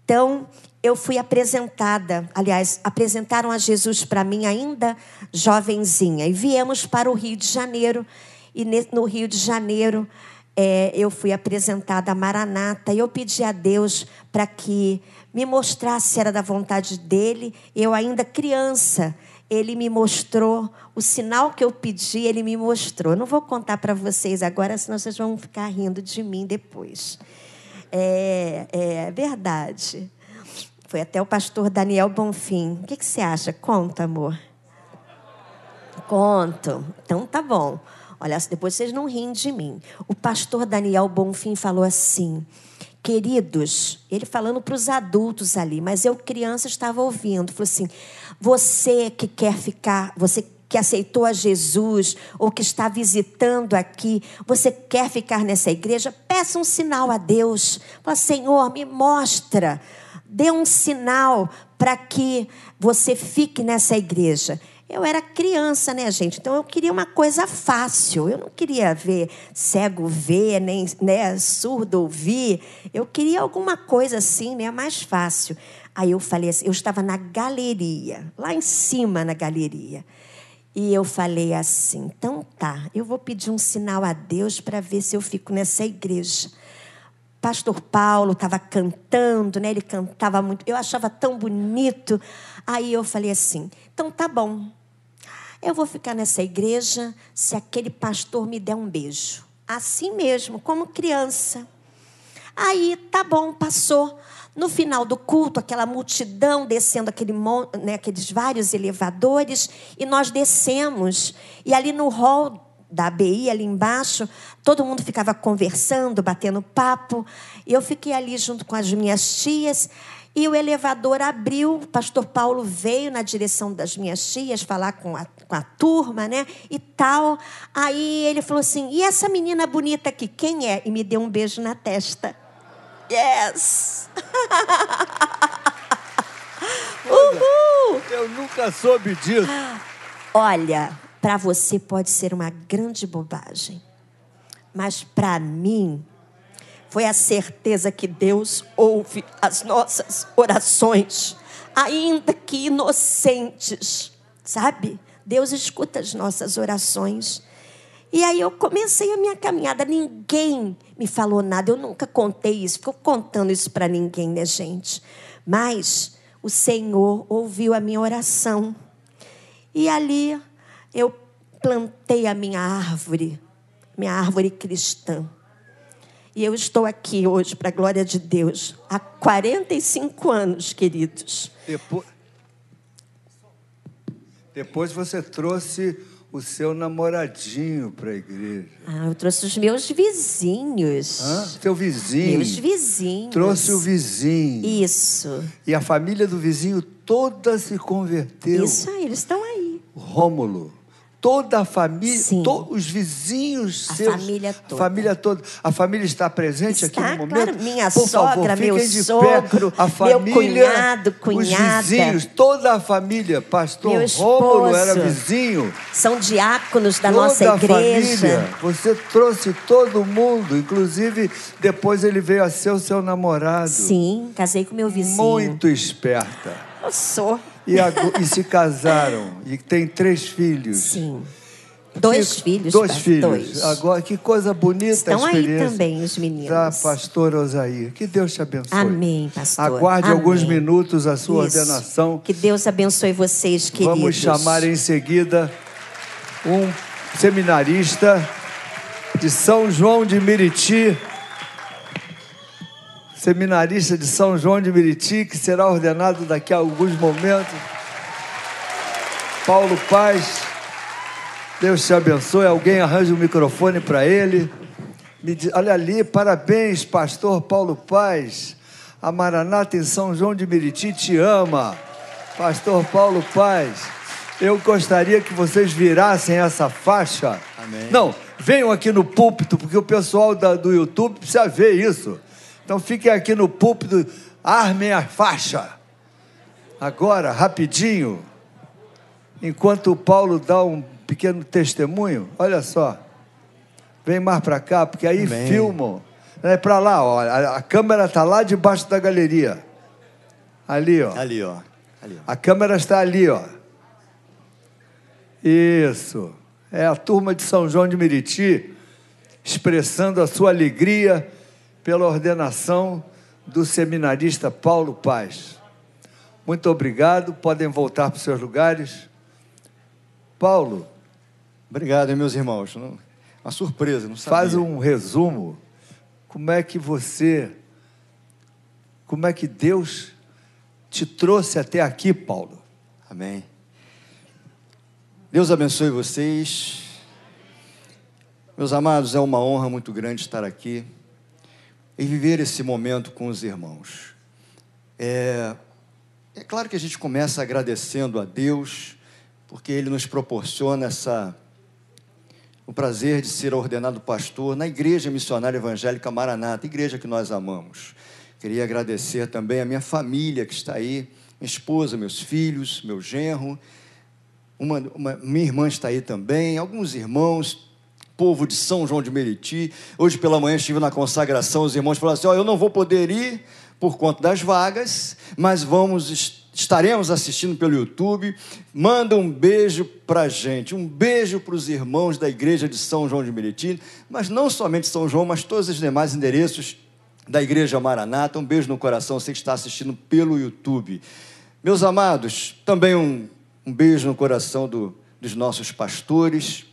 Então, eu fui apresentada, aliás, apresentaram a Jesus para mim ainda jovenzinha. E viemos para o Rio de Janeiro. E no Rio de Janeiro é, eu fui apresentada a Maranata. E eu pedi a Deus para que me mostrasse se era da vontade dele. Eu ainda criança. ele me mostrou o sinal que eu pedi, ele me mostrou. Eu não vou contar para vocês agora, senão vocês vão ficar rindo de mim depois. É, é verdade. Foi até o pastor Daniel Bonfim. O que, que você acha? Conta, amor. Conto. Então tá bom. Olha, depois vocês não riem de mim. O pastor Daniel Bonfim falou assim: Queridos, ele falando para os adultos ali, mas eu, criança, estava ouvindo. Falou assim: Você que quer ficar, você que aceitou a Jesus ou que está visitando aqui, você quer ficar nessa igreja? Peça um sinal a Deus. Fala, Senhor, me mostra. Dê um sinal para que você fique nessa igreja. Eu era criança, né, gente? Então eu queria uma coisa fácil. Eu não queria ver cego ver, nem né, surdo ouvir. Eu queria alguma coisa assim, né, mais fácil. Aí eu falei assim, eu estava na galeria, lá em cima na galeria. E eu falei assim: então tá, eu vou pedir um sinal a Deus para ver se eu fico nessa igreja. Pastor Paulo estava cantando, né? Ele cantava muito. Eu achava tão bonito. Aí eu falei assim: então tá bom. Eu vou ficar nessa igreja se aquele pastor me der um beijo. Assim mesmo, como criança. Aí, tá bom, passou. No final do culto, aquela multidão descendo aquele, né, aqueles vários elevadores, e nós descemos. E ali no hall da ABI, ali embaixo, todo mundo ficava conversando, batendo papo. Eu fiquei ali junto com as minhas tias. E o elevador abriu, o pastor Paulo veio na direção das minhas tias falar com a, com a turma, né? E tal. Aí ele falou assim: e essa menina bonita aqui, quem é? E me deu um beijo na testa. Yes! [laughs] Uhul! Eu nunca soube disso. Olha, para você pode ser uma grande bobagem, mas para mim foi a certeza que Deus ouve as nossas orações, ainda que inocentes, sabe? Deus escuta as nossas orações. E aí eu comecei a minha caminhada. Ninguém me falou nada. Eu nunca contei isso. Fico contando isso para ninguém, né, gente? Mas o Senhor ouviu a minha oração. E ali eu plantei a minha árvore, minha árvore cristã. E eu estou aqui hoje, para a glória de Deus, há 45 anos, queridos. Depois, depois você trouxe o seu namoradinho para a igreja. Ah, eu trouxe os meus vizinhos. Hã? Seu vizinho. Meus vizinhos. Trouxe o vizinho. Isso. E a família do vizinho toda se converteu. Isso aí, eles estão aí. Rômulo toda a família, to, os vizinhos a seus, família toda. a família toda, a família está presente está, aqui no momento. Claro, minha Por sogra, favor, meu de sogro, pé. a família, meu cunhado, cunhada, os vizinhos, toda a família, pastor meu Rômulo era vizinho. São diáconos da toda nossa a igreja. Família, você trouxe todo mundo, inclusive depois ele veio a ser o seu namorado. Sim, casei com meu vizinho. Muito esperta. Eu sou. E, e se casaram e tem três filhos. Sim. Dois que, filhos. Dois pastor, filhos. Agora, que coisa bonita Estão a experiência. aí também os meninos. Da pastora Osaí. Que Deus te abençoe. Amém, pastor. Aguarde Amém. alguns minutos a sua Isso. ordenação. Que Deus abençoe vocês, queridos. Vamos chamar em seguida um seminarista de São João de Meriti, seminarista de São João de Meriti, que será ordenado daqui a alguns momentos. Paulo Paz. Deus te abençoe. Alguém arranja um microfone para ele. Diz, olha ali, parabéns, pastor Paulo Paz. A Maranata em São João de Meriti te ama. Pastor Paulo Paz. Eu gostaria que vocês virassem essa faixa. Amém. Não, venham aqui no púlpito, porque o pessoal da, do YouTube precisa ver isso. Então fiquem aqui no púlpito, armem a faixa. Agora, rapidinho, enquanto o Paulo dá um pequeno testemunho, olha só. Vem mais para cá, porque aí Amém. filmam. É para lá, ó. A, câmera está lá debaixo da galeria. Ali, ó. Ali, ó. Ali, ó. A câmera está ali, ó. Isso. É a turma de São João de Meriti expressando a sua alegria pela ordenação do seminarista Paulo Paz. Muito obrigado. Podem voltar para os seus lugares. Paulo, Obrigado, meus irmãos. Uma surpresa, não sabia. faz um resumo. Como é que você, como é que Deus te trouxe até aqui, Paulo? Amém. Deus abençoe vocês. Meus amados, é uma honra muito grande estar aqui e viver esse momento com os irmãos. É, é claro que a gente começa agradecendo a Deus, porque Ele nos proporciona essa, o prazer de ser ordenado pastor na Igreja Missionária Evangélica Maranata, igreja que nós amamos. Queria agradecer também a minha família que está aí, minha esposa, meus filhos, meu genro, uma, uma- minha irmã está aí também, alguns irmãos, povo de São João de Meriti. Hoje pela manhã estive na consagração, os irmãos falaram assim: ó, eu não vou poder ir por conta das vagas, mas vamos es- estaremos assistindo pelo YouTube. Manda um beijo para gente, um beijo para os irmãos da igreja de São João de Meriti, mas não somente São João, mas todos os demais endereços da Igreja Maranata. Um beijo no coração, você que está assistindo pelo YouTube. Meus amados, também um, um beijo no coração do- dos nossos pastores.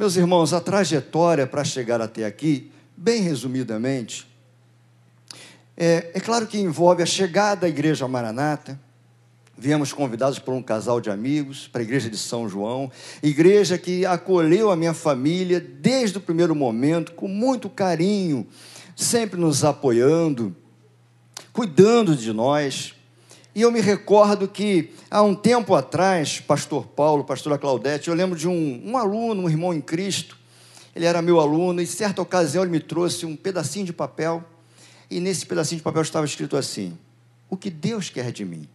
Meus irmãos, a trajetória para chegar até aqui, bem resumidamente, é, é claro que envolve a chegada à Igreja Maranata. Viemos convidados por um casal de amigos para a igreja de São João, igreja que acolheu a minha família desde o primeiro momento, com muito carinho, sempre nos apoiando, cuidando de nós. E eu me recordo que há um tempo atrás, pastor Paulo, pastora Claudete, eu lembro de um, um aluno, um irmão em Cristo, ele era meu aluno, e certa ocasião ele me trouxe um pedacinho de papel, e nesse pedacinho de papel estava escrito assim: O que Deus quer de mim?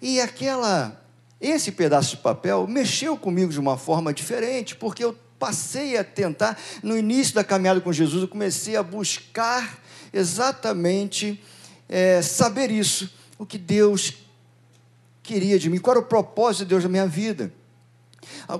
E aquela, esse pedaço de papel mexeu comigo de uma forma diferente, porque eu passei a tentar, no início da caminhada com Jesus, eu comecei a buscar exatamente é, saber isso, o que Deus queria de mim, qual era o propósito de Deus na minha vida.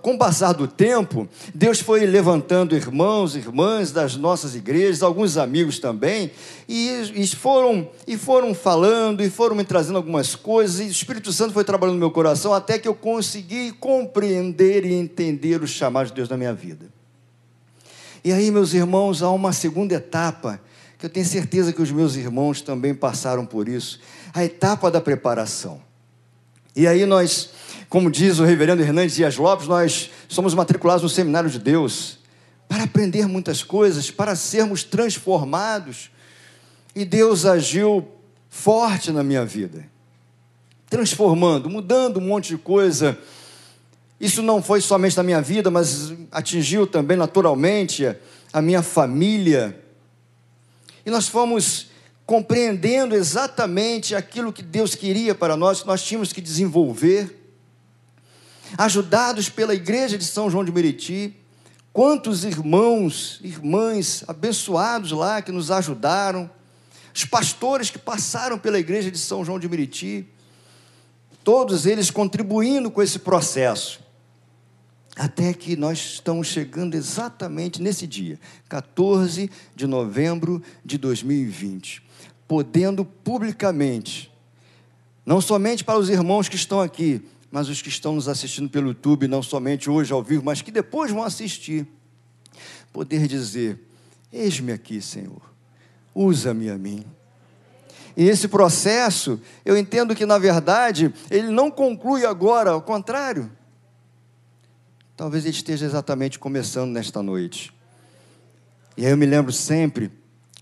Com o passar do tempo, Deus foi levantando irmãos, irmãs das nossas igrejas, alguns amigos também, e, foram e foram falando e foram me trazendo algumas coisas, e o Espírito Santo foi trabalhando no meu coração até que eu consegui compreender e entender o chamado de Deus na minha vida. E aí, meus irmãos, há uma segunda etapa que eu tenho certeza que os meus irmãos também passaram por isso, a etapa da preparação. E aí nós, como diz o reverendo Hernandes Dias Lopes, nós somos matriculados no Seminário de Deus para aprender muitas coisas, para sermos transformados. E Deus agiu forte na minha vida, transformando, mudando um monte de coisa. Isso não foi somente na minha vida, mas atingiu também naturalmente a minha família. E nós fomos compreendendo exatamente aquilo que Deus queria para nós, que nós tínhamos que desenvolver. Ajudados pela igreja de São João de Meriti, quantos irmãos, irmãs abençoados lá que nos ajudaram, os pastores que passaram pela igreja de São João de Meriti, todos eles contribuindo com esse processo. Até que nós estamos chegando exatamente nesse dia, 14 de novembro de 2020, podendo publicamente, não somente para os irmãos que estão aqui, mas os que estão nos assistindo pelo YouTube, não somente hoje ao vivo, mas que depois vão assistir, poder dizer: Eis-me aqui, Senhor, usa-me a mim. E esse processo, eu entendo que, na verdade, ele não conclui agora, ao contrário. Talvez ele esteja exatamente começando nesta noite. E aí eu me lembro sempre,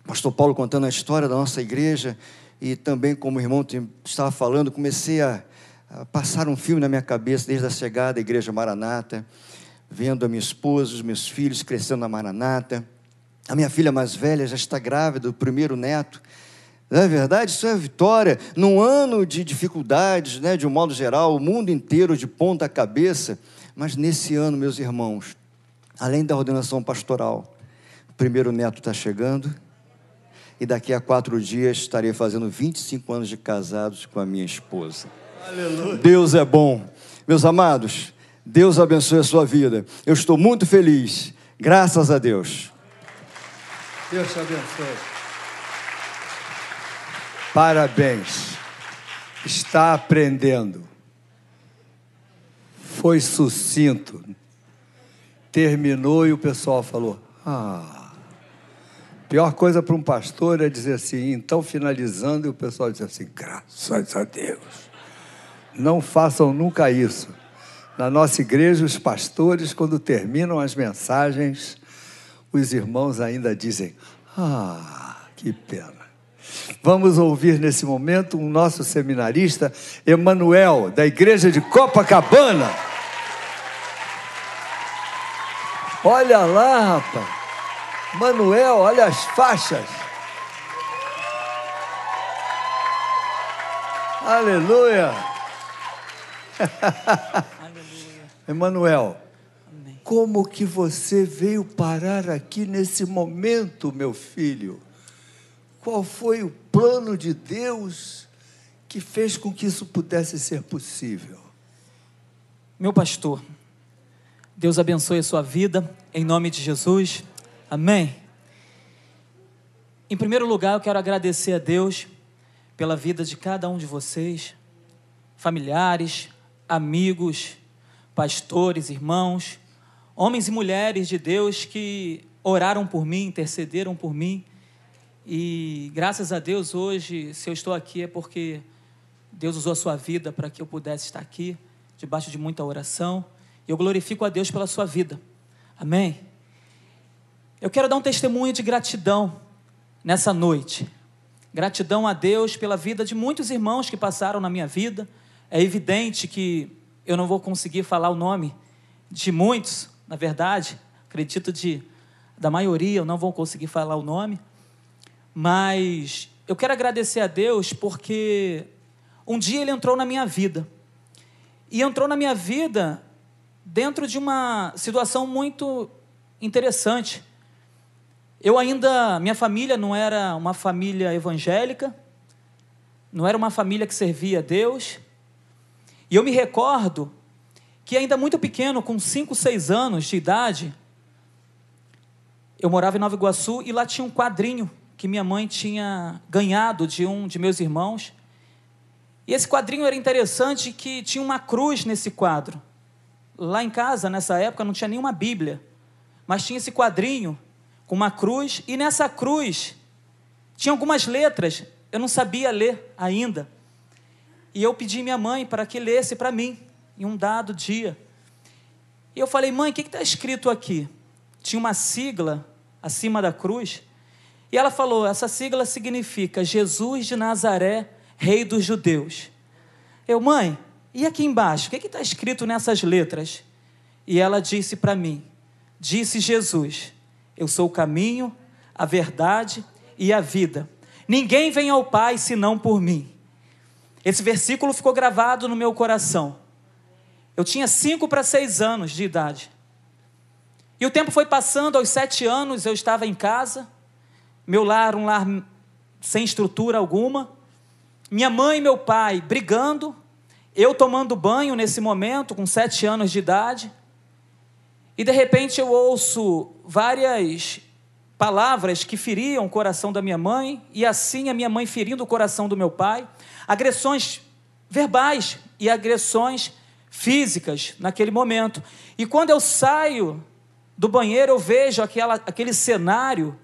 pastor Paulo contando a história da nossa igreja, e também como o irmão estava falando, comecei a, a passar um filme na minha cabeça desde a chegada à igreja Maranata, vendo a minha esposa, os meus filhos crescendo na Maranata. A minha filha mais velha já está grávida, o primeiro neto. Não é verdade? Isso é vitória. Num ano de dificuldades, né, de um modo geral, o mundo inteiro de ponta cabeça. Mas nesse ano, meus irmãos, além da ordenação pastoral, o primeiro neto está chegando. E daqui a quatro dias estarei fazendo 25 anos de casados com a minha esposa. Aleluia. Deus é bom. Meus amados, Deus abençoe a sua vida. Eu estou muito feliz. Graças a Deus. Deus te abençoe. Parabéns. Está aprendendo. foi sucinto. Terminou e o pessoal falou: Ah. Pior coisa para um pastor é dizer assim, então finalizando, e o pessoal diz assim: graças a Deus. Não façam nunca isso. Na nossa igreja, os pastores, quando terminam as mensagens, os irmãos ainda dizem: Ah, que pena. Vamos ouvir nesse momento o nosso seminarista, Emanuel, da igreja de Copacabana. Olha lá, rapaz. Manuel, olha as faixas. Aleluia. Aleluia. Emanuel, Amém. como que você veio parar aqui nesse momento, meu filho? Qual foi o plano de Deus que fez com que isso pudesse ser possível? Meu pastor, Deus abençoe a sua vida, em nome de Jesus. Amém. Em primeiro lugar, eu quero agradecer a Deus pela vida de cada um de vocês, familiares, amigos, pastores, irmãos, homens e mulheres de Deus que oraram por mim, intercederam por mim. E graças a Deus hoje, se eu estou aqui é porque Deus usou a sua vida para que eu pudesse estar aqui, debaixo de muita oração. E eu glorifico a Deus pela sua vida. Amém? Eu quero dar um testemunho de gratidão nessa noite. Gratidão a Deus pela vida de muitos irmãos que passaram na minha vida. É evidente que eu não vou conseguir falar o nome de muitos, na verdade, acredito de da maioria eu não vou conseguir falar o nome, mas eu quero agradecer a Deus porque um dia ele entrou na minha vida. E entrou na minha vida dentro de uma situação muito interessante. Eu ainda, minha família não era uma família evangélica, não era uma família que servia a Deus. E eu me recordo que ainda muito pequeno, com 5, 6 anos de idade, eu morava em Nova Iguaçu e lá tinha um quadrinho que minha mãe tinha ganhado de um de meus irmãos. E esse quadrinho era interessante que tinha uma cruz nesse quadro. Lá em casa, nessa época, não tinha nenhuma Bíblia, mas tinha esse quadrinho com uma cruz, e nessa cruz tinha algumas letras, eu não sabia ler ainda. E eu pedi minha mãe para que lesse para mim, em um dado dia. E eu falei, mãe, o que está escrito aqui? Tinha uma sigla acima da cruz, e ela falou: essa sigla significa Jesus de Nazaré, Rei dos Judeus. Eu, mãe, e aqui embaixo, o que está escrito nessas letras? E ela disse para mim: Disse Jesus, eu sou o caminho, a verdade e a vida. Ninguém vem ao Pai senão por mim. Esse versículo ficou gravado no meu coração. Eu tinha cinco para seis anos de idade. E o tempo foi passando, aos sete anos eu estava em casa, meu lar, um lar sem estrutura alguma, minha mãe e meu pai brigando, eu tomando banho nesse momento, com sete anos de idade, e de repente eu ouço várias palavras que feriam o coração da minha mãe, e assim a minha mãe ferindo o coração do meu pai, agressões verbais e agressões físicas naquele momento. E quando eu saio do banheiro, eu vejo aquela, aquele cenário,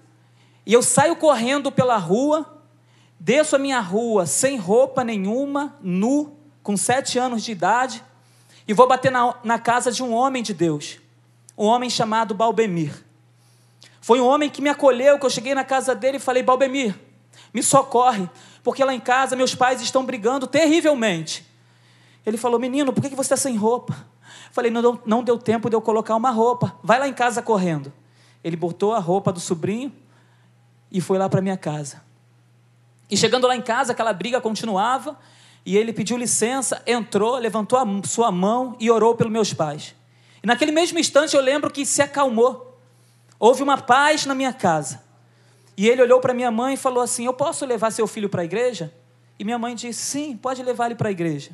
e eu saio correndo pela rua, desço a minha rua sem roupa nenhuma, nu, com sete anos de idade, e vou bater na, na casa de um homem de Deus, um homem chamado Balbemir. Foi um homem que me acolheu, que eu cheguei na casa dele e falei: Balbemir, me socorre, porque lá em casa meus pais estão brigando terrivelmente. Ele falou: Menino, por que você está sem roupa? Eu falei: não, não deu tempo de eu colocar uma roupa, vai lá em casa correndo. Ele botou a roupa do sobrinho e foi lá para minha casa. E chegando lá em casa, aquela briga continuava, e ele pediu licença, entrou, levantou a sua mão e orou pelos meus pais. E naquele mesmo instante eu lembro que se acalmou. Houve uma paz na minha casa. E ele olhou para minha mãe e falou assim: Eu posso levar seu filho para a igreja? E minha mãe disse: Sim, pode levar ele para a igreja.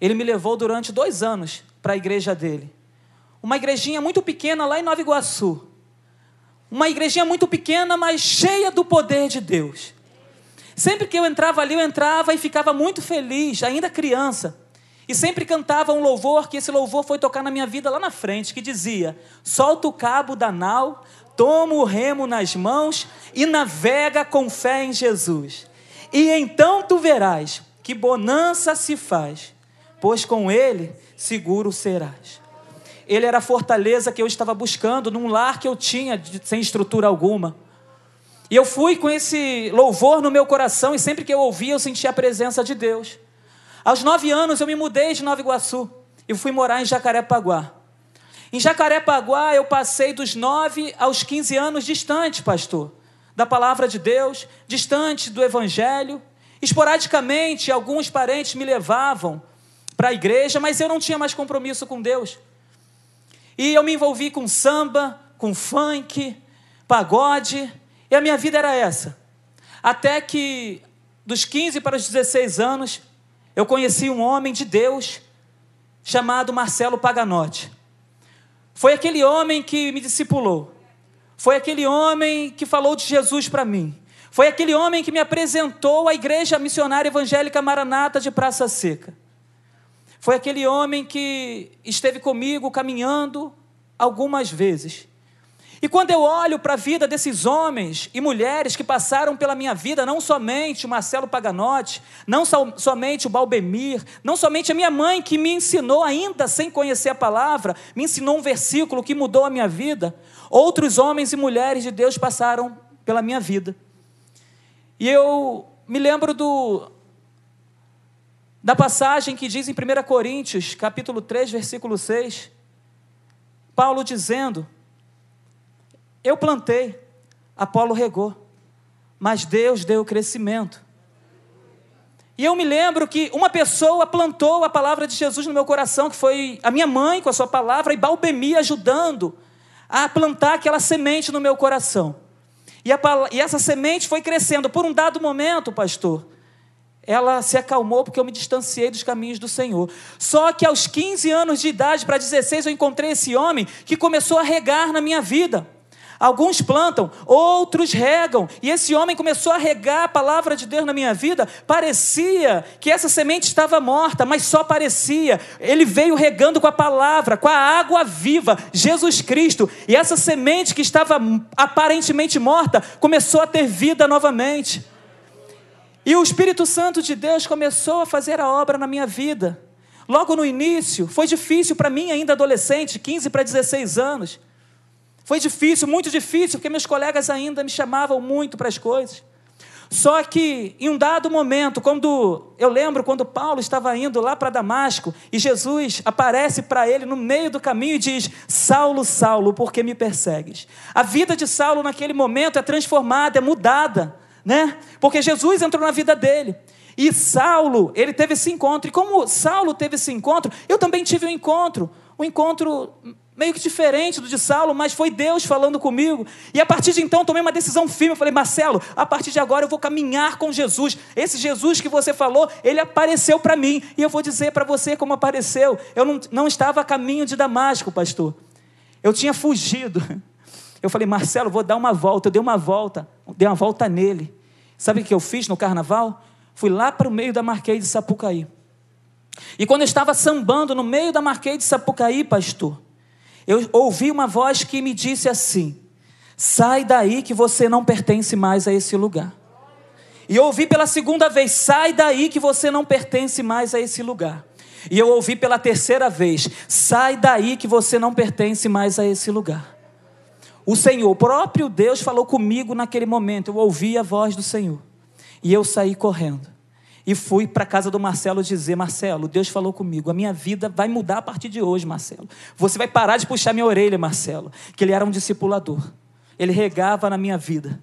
Ele me levou durante dois anos para a igreja dele. Uma igrejinha muito pequena lá em Nova Iguaçu. Uma igrejinha muito pequena, mas cheia do poder de Deus. Sempre que eu entrava ali, eu entrava e ficava muito feliz, ainda criança. E sempre cantava um louvor, que esse louvor foi tocar na minha vida lá na frente, que dizia: Solta o cabo da nau, toma o remo nas mãos e navega com fé em Jesus. E então tu verás que bonança se faz, pois com ele seguro serás. Ele era a fortaleza que eu estava buscando num lar que eu tinha sem estrutura alguma. E eu fui com esse louvor no meu coração e sempre que eu ouvia eu sentia a presença de Deus. Aos nove anos eu me mudei de Nova Iguaçu e fui morar em Jacarepaguá. Em Jacarepaguá eu passei dos nove aos quinze anos distante, pastor, da palavra de Deus, distante do Evangelho. Esporadicamente alguns parentes me levavam para a igreja, mas eu não tinha mais compromisso com Deus. E eu me envolvi com samba, com funk, pagode, e a minha vida era essa. Até que, dos 15 para os 16 anos, eu conheci um homem de Deus chamado Marcelo Paganotti. Foi aquele homem que me discipulou. Foi aquele homem que falou de Jesus para mim. Foi aquele homem que me apresentou à Igreja Missionária Evangélica Maranata de Praça Seca. Foi aquele homem que esteve comigo caminhando algumas vezes. E quando eu olho para a vida desses homens e mulheres que passaram pela minha vida, não somente o Marcelo Paganotti, não so, somente o Balbemir, não somente a minha mãe que me ensinou, ainda sem conhecer a palavra, me ensinou um versículo que mudou a minha vida, outros homens e mulheres de Deus passaram pela minha vida. E eu me lembro do da passagem que diz em 1 Coríntios, capítulo 3, versículo 6, Paulo dizendo: Eu plantei, Apolo regou, mas Deus deu o crescimento. E eu me lembro que uma pessoa plantou a palavra de Jesus no meu coração, que foi a minha mãe com a sua palavra, e Balbemi ajudando a plantar aquela semente no meu coração. E, a, e essa semente foi crescendo. Por um dado momento, pastor, ela se acalmou porque eu me distanciei dos caminhos do Senhor. Só que aos 15 anos de idade para 16 eu encontrei esse homem que começou a regar na minha vida. Alguns plantam, outros regam. E esse homem começou a regar a palavra de Deus na minha vida. Parecia que essa semente estava morta, mas só parecia. Ele veio regando com a palavra, com a água viva, Jesus Cristo. E essa semente que estava aparentemente morta começou a ter vida novamente. E o Espírito Santo de Deus começou a fazer a obra na minha vida. Logo no início, foi difícil para mim, ainda adolescente, 15 para 16 anos. Foi difícil, muito difícil, porque meus colegas ainda me chamavam muito para as coisas. Só que em um dado momento, quando eu lembro quando Paulo estava indo lá para Damasco e Jesus aparece para ele no meio do caminho e diz: Saulo, Saulo, por que me persegues? A vida de Saulo naquele momento é transformada, é mudada né? Porque Jesus entrou na vida dele. E Saulo, ele teve esse encontro. E como Saulo teve esse encontro, eu também tive um encontro. Um encontro meio que diferente do de Saulo, mas foi Deus falando comigo. E a partir de então tomei uma decisão firme. Eu falei, Marcelo, a partir de agora eu vou caminhar com Jesus. Esse Jesus que você falou, ele apareceu para mim. E eu vou dizer para você como apareceu. Eu não, não estava a caminho de Damasco, pastor. Eu tinha fugido. [laughs] Eu falei, Marcelo, vou dar uma volta. Eu dei uma volta, dei uma volta nele. Sabe o que eu fiz no carnaval? Fui lá para o meio da Marquês de Sapucaí. E quando eu estava sambando no meio da Marquês de Sapucaí, pastor, eu ouvi uma voz que me disse assim: sai daí que você não pertence mais a esse lugar. E eu ouvi pela segunda vez: sai daí que você não pertence mais a esse lugar. E eu ouvi pela terceira vez: sai daí que você não pertence mais a esse lugar. O Senhor, o próprio Deus, falou comigo naquele momento. Eu ouvi a voz do Senhor. E eu saí correndo. E fui para a casa do Marcelo dizer: Marcelo, Deus falou comigo. A minha vida vai mudar a partir de hoje, Marcelo. Você vai parar de puxar minha orelha, Marcelo. Que ele era um discipulador. Ele regava na minha vida.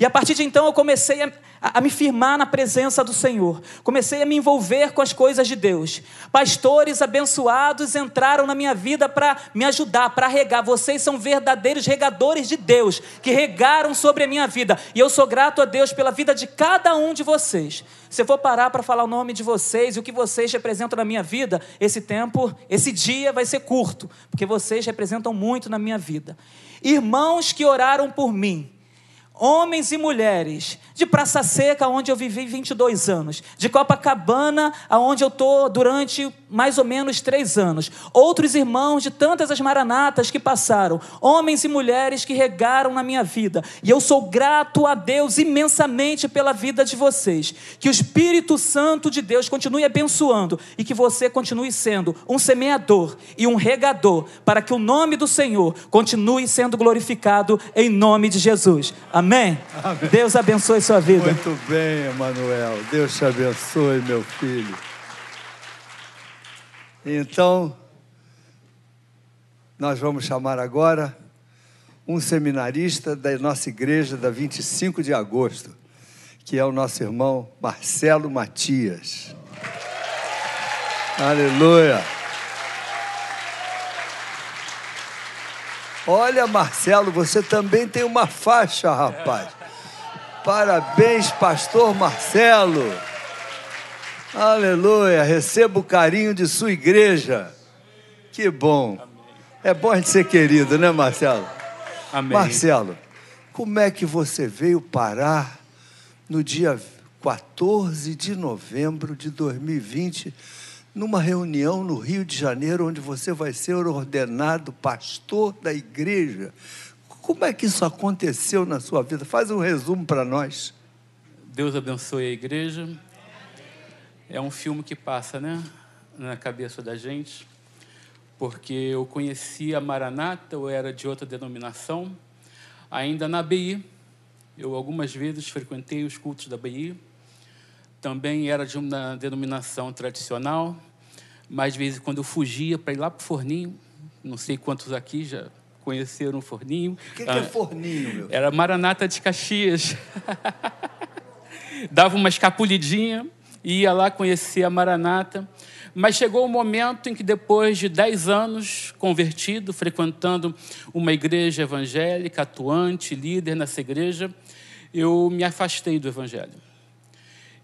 E a partir de então eu comecei a, a, me firmar na presença do Senhor, comecei a me envolver com as coisas de Deus. Pastores abençoados entraram na minha vida para me ajudar, para regar. Vocês são verdadeiros regadores de Deus, que regaram sobre a minha vida. E eu sou grato a Deus pela vida de cada um de vocês. Se eu for parar para falar o nome de vocês e o que vocês representam na minha vida, esse tempo, esse dia vai ser curto, porque vocês representam muito na minha vida. Irmãos que oraram por mim homens e mulheres, de Praça Seca, onde eu vivi 22 anos, de Copacabana, aonde eu estou durante mais ou menos três anos, outros irmãos de tantas as maranatas que passaram, homens e mulheres que regaram na minha vida, e eu sou grato a Deus imensamente pela vida de vocês. Que o Espírito Santo de Deus continue abençoando e que você continue sendo um semeador e um regador, para que o nome do Senhor continue sendo glorificado em nome de Jesus. Amém. Amém? Amém. Deus abençoe sua vida. Muito bem, Emanuel. Deus te abençoe, meu filho. Então, nós vamos chamar agora um seminarista da nossa igreja da 25 de agosto, que é o nosso irmão Marcelo Matias. Aleluia. Olha, Marcelo, você também tem uma faixa, rapaz. Parabéns, pastor Marcelo. Aleluia. Receba o carinho de sua igreja. Que bom. É bom a gente ser querido, né, Marcelo? Amém. Marcelo, como é que você veio parar no dia 14 de novembro de 2020 numa reunião no Rio de Janeiro, onde você vai ser ordenado pastor da igreja. Como é que isso aconteceu na sua vida? Faz um resumo para nós. Deus abençoe a igreja. É um filme que passa, né, na cabeça da gente, porque eu conhecia a Maranata, eu era de outra denominação, ainda na BI. Eu algumas vezes frequentei os cultos da BI. Também era de uma denominação tradicional, mais vezes quando eu fugia para ir lá para o forninho, não sei quantos aqui já conheceram o forninho. O que, que é ah, forninho, meu? Era Maranata de Caxias. [laughs] Dava uma escapulidinha, ia lá conhecer a Maranata. Mas chegou o um momento em que, depois de dez anos convertido, frequentando uma igreja evangélica, atuante, líder nessa igreja, eu me afastei do evangelho.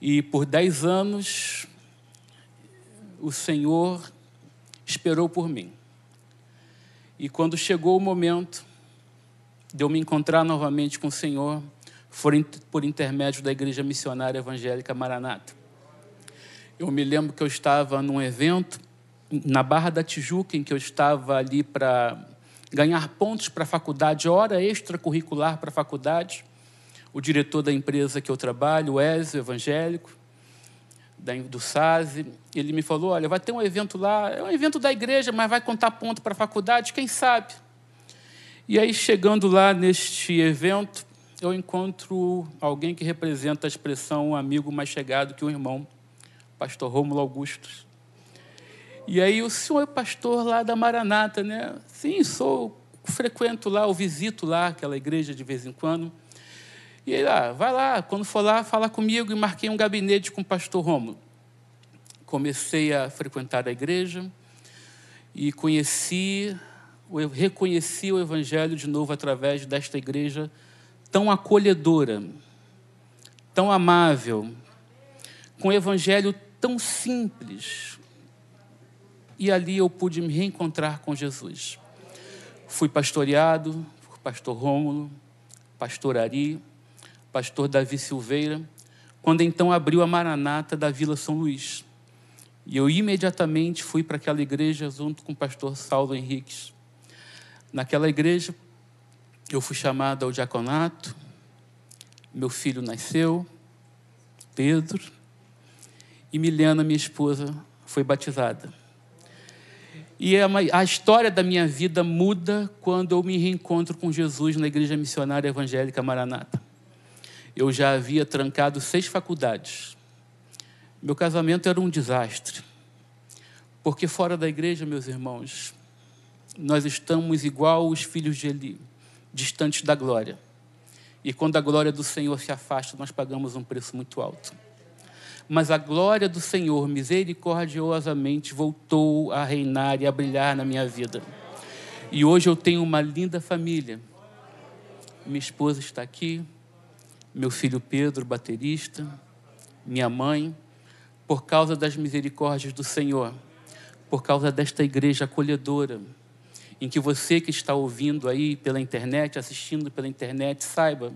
E por dez anos o Senhor esperou por mim. E quando chegou o momento de eu me encontrar novamente com o Senhor, foi por intermédio da Igreja Missionária Evangélica Maranata. Eu me lembro que eu estava num evento na Barra da Tijuca, em que eu estava ali para ganhar pontos para a faculdade, hora extracurricular para a faculdade. O diretor da empresa que eu trabalho, Ezio, evangélico, do SASE, ele me falou: olha, vai ter um evento lá, é um evento da igreja, mas vai contar ponto para a faculdade, quem sabe? E aí, chegando lá neste evento, eu encontro alguém que representa a expressão um amigo mais chegado que o irmão, pastor Rômulo Augustos. E aí, o senhor é pastor lá da Maranata, né? Sim, sou, frequento lá, eu visito lá aquela igreja de vez em quando. E ele, ah, vai lá, quando for lá, fala comigo e marquei um gabinete com o pastor Romulo. Comecei a frequentar a igreja e conheci, reconheci o evangelho de novo através desta igreja tão acolhedora, tão amável, com o evangelho tão simples. E ali eu pude me reencontrar com Jesus. Fui pastoreado por pastor Rômulo, pastor Ari, pastor Davi Silveira, quando então abriu a Maranata da Vila São Luís. E eu imediatamente fui para aquela igreja junto com o pastor Saulo Henriques. Naquela igreja, eu fui chamado ao diaconato, meu filho nasceu, Pedro, e Milena, minha esposa, foi batizada. E é a história da minha vida muda quando eu me reencontro com Jesus na Igreja Missionária Evangélica Maranata eu já havia trancado seis faculdades. Meu casamento era um desastre. Porque fora da igreja, meus irmãos, nós estamos igual os filhos de Eli, distantes da glória. E quando a glória do Senhor se afasta, nós pagamos um preço muito alto. Mas a glória do Senhor, misericordiosamente, voltou a reinar e a brilhar na minha vida. E hoje eu tenho uma linda família. Minha esposa está aqui, meu filho Pedro, baterista, minha mãe, por causa das misericórdias do Senhor, por causa desta igreja acolhedora, em que você que está ouvindo aí pela internet, assistindo pela internet, saiba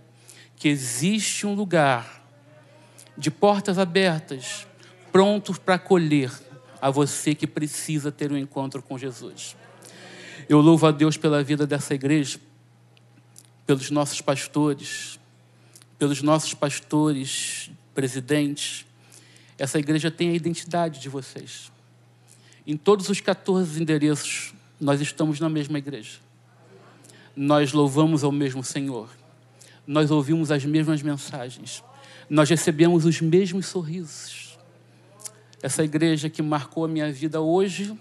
que existe um lugar de portas abertas, prontos para acolher a você que precisa ter um encontro com Jesus. Eu louvo a Deus pela vida dessa igreja, pelos nossos pastores, pelos nossos pastores, presidentes. Essa igreja tem a identidade de vocês. Em todos os 14 endereços, nós estamos na mesma igreja. Nós louvamos ao mesmo Senhor. Nós ouvimos as mesmas mensagens. Nós recebemos os mesmos sorrisos. Essa igreja que marcou a minha vida hoje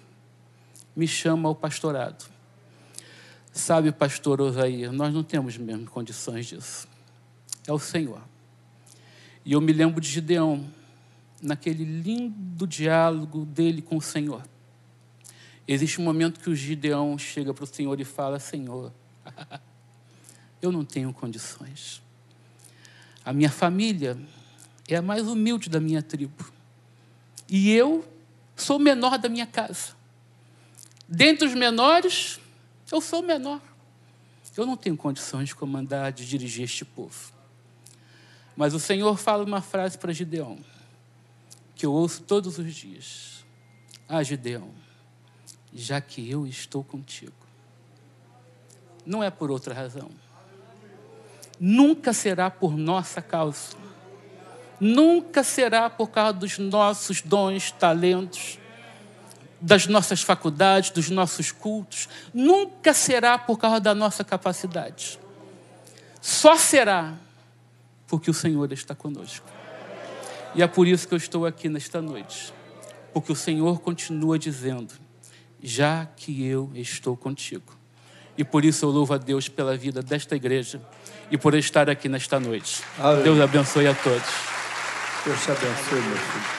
me chama ao pastorado. Sabe, pastor Osair, nós não temos mesmo condições disso. É o Senhor. E eu me lembro de Gideão, naquele lindo diálogo dele com o Senhor. Existe um momento que o Gideão chega para o Senhor e fala: Senhor, [laughs] eu não tenho condições. A minha família é a mais humilde da minha tribo. E eu sou o menor da minha casa. Dentre os menores, eu sou o menor. Eu não tenho condições de comandar, de dirigir este povo. Mas o Senhor fala uma frase para Gideão, que eu ouço todos os dias. Ah, Gideão, já que eu estou contigo. Não é por outra razão. Nunca será por nossa causa. Nunca será por causa dos nossos dons, talentos, das nossas faculdades, dos nossos cultos. Nunca será por causa da nossa capacidade. Só será porque o Senhor está conosco. E é por isso que eu estou aqui nesta noite. Porque o Senhor continua dizendo: já que eu estou contigo. E por isso eu louvo a Deus pela vida desta igreja e por estar aqui nesta noite. Deus abençoe a todos. Deus te abençoe, meu filho.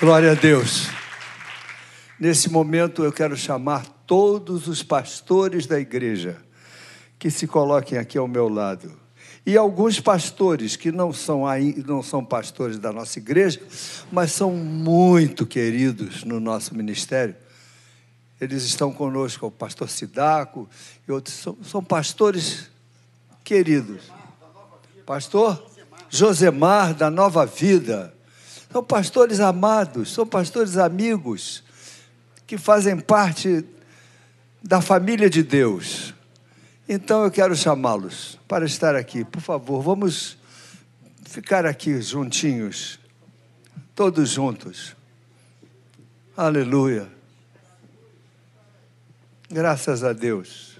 Glória a Deus. Nesse momento eu quero chamar todos os pastores da igreja que se coloquem aqui ao meu lado. E alguns pastores que não são, não são pastores da nossa igreja, mas são muito queridos no nosso ministério. Eles estão conosco, o pastor Sidaco e outros. São, são pastores queridos. Pastor Josemar, da Nova Vida. São pastores amados, são pastores amigos, que fazem parte da família de Deus. Então eu quero chamá-los para estar aqui. Por favor, vamos ficar aqui juntinhos, todos juntos. Aleluia. Graças a Deus.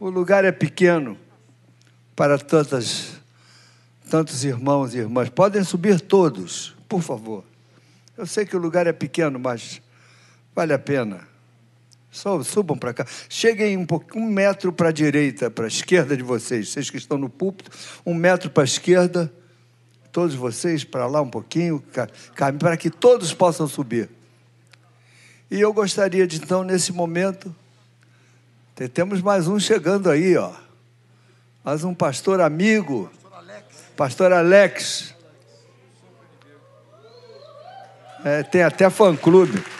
O lugar é pequeno para tantas, tantos irmãos e irmãs. Podem subir todos, por favor. Eu sei que o lugar é pequeno, mas vale a pena. Só subam para cá. Cheguem um, pouquinho, um metro para a direita, para a esquerda de vocês. Vocês que estão no púlpito, um metro para a esquerda. Todos vocês para lá um pouquinho, para que todos possam subir. E eu gostaria de, então, nesse momento, temos mais um chegando aí, ó. Mais um pastor amigo. Pastor Alex. É, tem até fã-clube.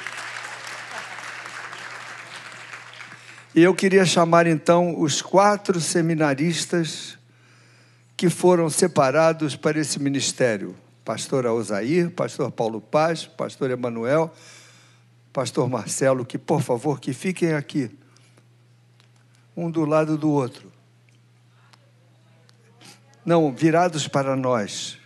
E eu queria chamar então os quatro seminaristas que foram separados para esse ministério: pastor Osair, pastor Paulo Paz, pastor Emanuel, pastor Marcelo, que por favor que fiquem aqui, um do lado do outro. Não, virados para nós.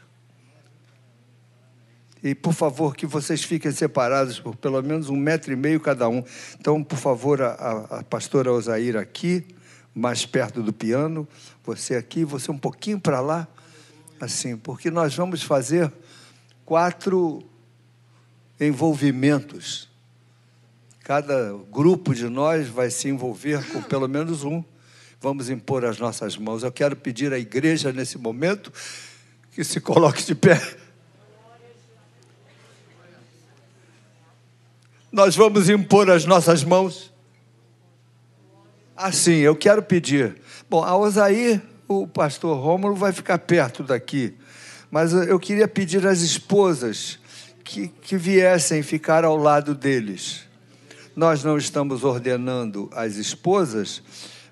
E, por favor, que vocês fiquem separados por pelo menos um metro e meio cada um. Então, por favor, a, a pastora Osaíra aqui, mais perto do piano, você aqui, você um pouquinho para lá, assim, porque nós vamos fazer quatro envolvimentos. Cada grupo de nós vai se envolver com pelo menos um. Vamos impor as nossas mãos. Eu quero pedir à igreja nesse momento que se coloque de pé. Nós vamos impor as nossas mãos. Assim, eu quero pedir. Bom, a Osaí, o pastor Rômulo vai ficar perto daqui, mas eu queria pedir às esposas que, que viessem ficar ao lado deles. Nós não estamos ordenando as esposas,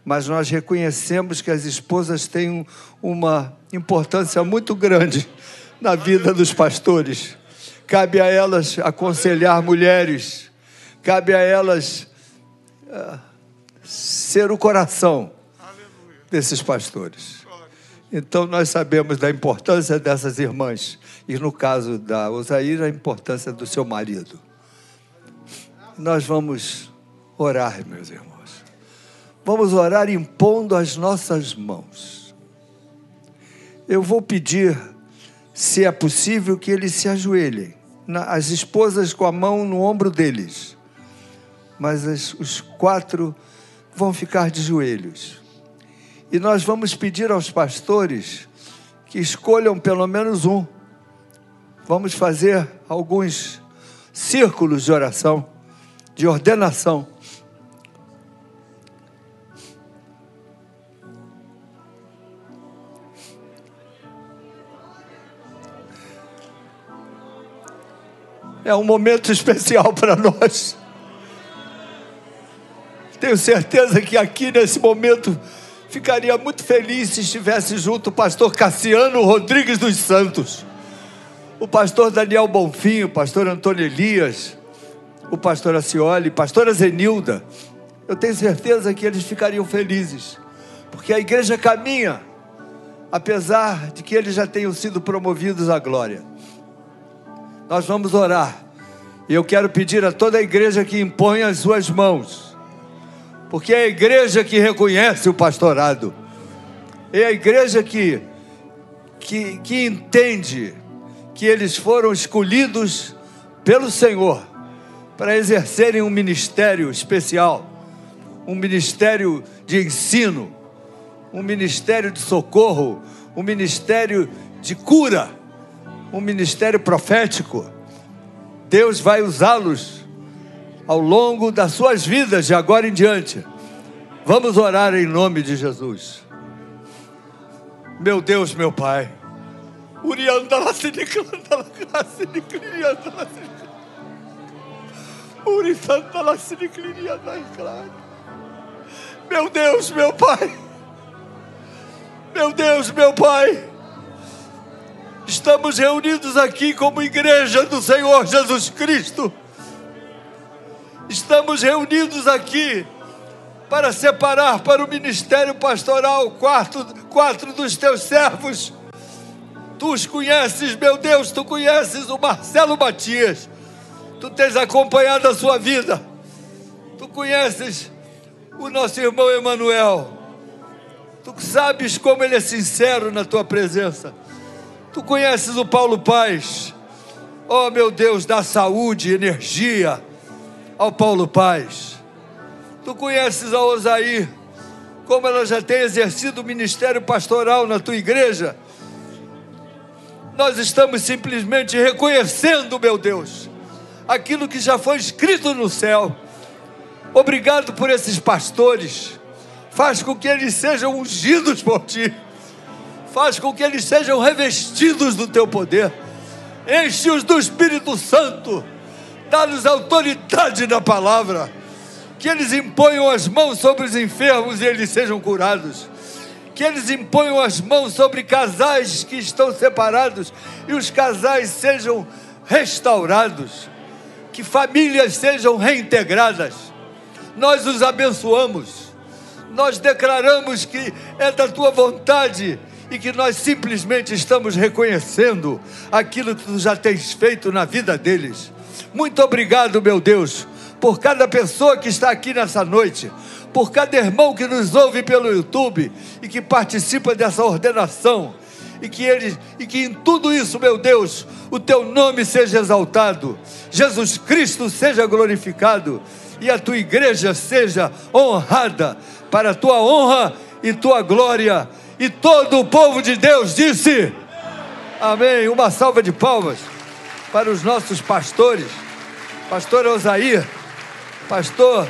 mas nós reconhecemos que as esposas têm um- uma importância muito grande na vida dos pastores. Cabe a elas aconselhar mulheres, cabe a elas ah, ser o coração desses pastores. Então nós sabemos da importância dessas irmãs e no caso da Osaíra a importância do seu marido. Nós vamos orar, meus irmãos. Vamos orar impondo as nossas mãos. Eu vou pedir, se é possível, que eles se ajoelhem. As esposas com a mão no ombro deles. Mas as- os quatro vão ficar de joelhos. E nós vamos pedir aos pastores que escolham pelo menos um. Vamos fazer alguns círculos de oração, de ordenação. É um momento especial para nós. Tenho certeza que aqui nesse momento ficaria muito feliz se estivesse junto o pastor Cassiano Rodrigues dos Santos, o pastor Daniel Bonfim, o pastor Antônio Elias, o pastor Acioli, pastora Zenilda. Eu tenho certeza que eles ficariam felizes, porque a igreja caminha, apesar de que eles já tenham sido promovidos à glória. Nós vamos orar. E eu quero pedir a toda a igreja que impõe as suas mãos. Porque é a igreja que reconhece o pastorado. É a igreja que, que, que entende que eles foram escolhidos pelo Senhor para exercerem um ministério especial, um ministério de ensino, um ministério de socorro, um ministério de cura, um ministério profético. Deus vai usá-los ao longo das suas vidas de agora em diante. Vamos orar em nome de Jesus. Meu Deus, meu Pai. Meu Deus, meu Pai. Meu Deus, meu Pai. Estamos reunidos aqui como igreja do Senhor Jesus Cristo. Estamos reunidos aqui para separar para o ministério pastoral quatro, quatro dos teus servos. Tu os conheces, meu Deus, tu conheces o Marcelo Matias. Tu tens acompanhado a sua vida. Tu conheces o nosso irmão Emanuel. Tu sabes como ele é sincero na tua presença. Tu conheces o Paulo Paz. Oh, meu Deus, dá saúde, energia ao Paulo Paz. Tu conheces a Osaí, como ela já tem exercido o ministério pastoral na tua igreja. Nós estamos simplesmente reconhecendo, meu Deus, aquilo que já foi escrito no céu. Obrigado por esses pastores. Faz com que eles sejam ungidos por ti. Faz com que eles sejam revestidos do teu poder. Enche-os do Espírito Santo. Dá-nos autoridade na palavra. Que eles imponham as mãos sobre os enfermos e eles sejam curados. Que eles imponham as mãos sobre casais que estão separados e os casais sejam restaurados. Que famílias sejam reintegradas. Nós os abençoamos. Nós declaramos que é da tua vontade e que nós simplesmente estamos reconhecendo aquilo que tu já tens feito na vida deles. Muito obrigado, meu Deus, por cada pessoa que está aqui nessa noite, por cada irmão que nos ouve pelo YouTube e que participa dessa ordenação. E que, ele, e que em tudo isso, meu Deus, o teu nome seja exaltado, Jesus Cristo seja glorificado e a tua igreja seja honrada para a tua honra e tua glória. E todo o povo de Deus disse: Amém. Uma salva de palmas para os nossos pastores, pastor Osair, pastor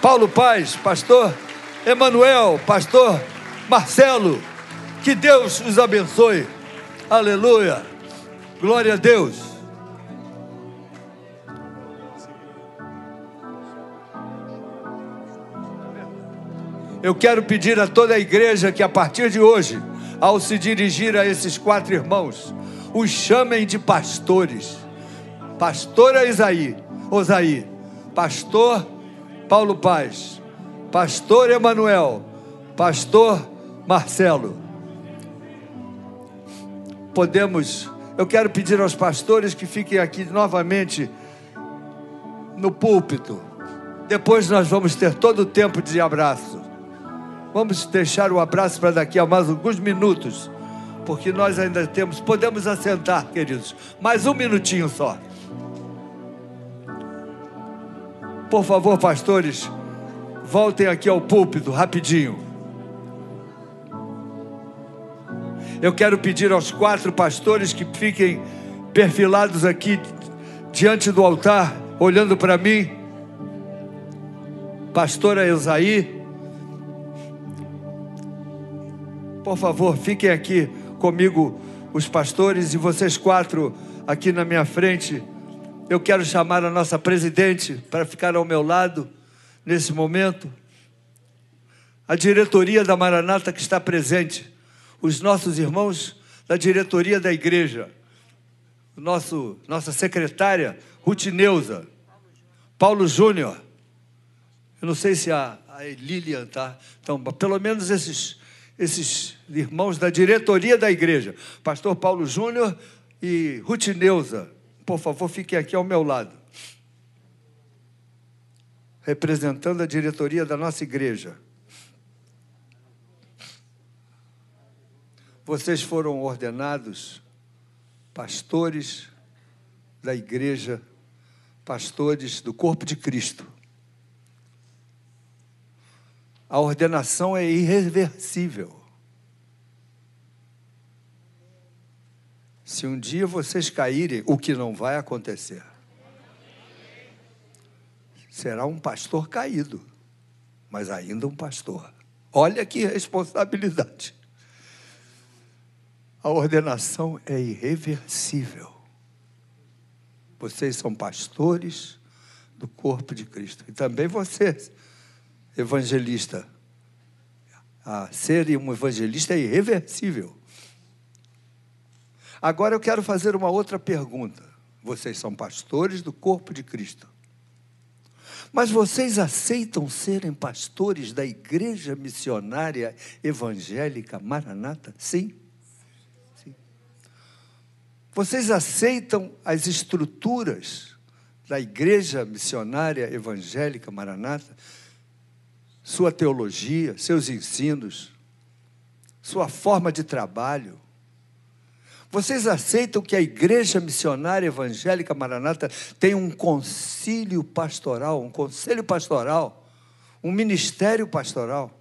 Paulo Paz, pastor Emanuel, pastor Marcelo. Que Deus os abençoe. Aleluia. Glória a Deus. Eu quero pedir a toda a igreja que a partir de hoje, ao se dirigir a esses quatro irmãos, os chamem de pastores. Pastor Isaí, Osaí, pastor Paulo Paz, pastor Emanuel, pastor Marcelo. Podemos, eu quero pedir aos pastores que fiquem aqui novamente no púlpito. Depois nós vamos ter todo o tempo de abraço. Vamos deixar o abraço para daqui a mais alguns minutos, porque nós ainda temos. Podemos assentar, queridos. Mais um minutinho só. Por favor, pastores, voltem aqui ao púlpito rapidinho. Eu quero pedir aos quatro pastores que fiquem perfilados aqui diante do altar, olhando para mim. Pastora Eusaí, por favor, fiquem aqui comigo, os pastores, e vocês quatro aqui na minha frente. Eu quero chamar a nossa presidente para ficar ao meu lado nesse momento. A diretoria da Maranata que está presente, os nossos irmãos da diretoria da igreja, nosso, nossa secretária Ruth Neuza, Paulo Júnior. Eu não sei se a, a Lilian está. Então, pelo menos esses esses irmãos da diretoria da igreja, pastor Paulo Júnior e Ruth Neuza. Por favor, fiquem aqui ao meu lado. Representando a diretoria da nossa igreja. Vocês foram ordenados pastores da igreja, pastores do corpo de Cristo. A ordenação é irreversível. Se um dia vocês caírem, o que não vai acontecer, será um pastor caído, mas ainda um pastor. Olha que responsabilidade. A ordenação é irreversível. Vocês são pastores do corpo de Cristo. E também vocês evangelista. A ser um evangelista é irreversível. Agora eu quero fazer uma outra pergunta. Vocês são pastores do corpo de Cristo. Mas vocês aceitam serem pastores da igreja missionária evangélica Maranata? Sim. Sim. Vocês aceitam as estruturas da igreja missionária evangélica Maranata? sua teologia, seus ensinos, sua forma de trabalho. Vocês aceitam que a Igreja Missionária Evangélica Maranata tem um concílio pastoral, um conselho pastoral, um ministério pastoral?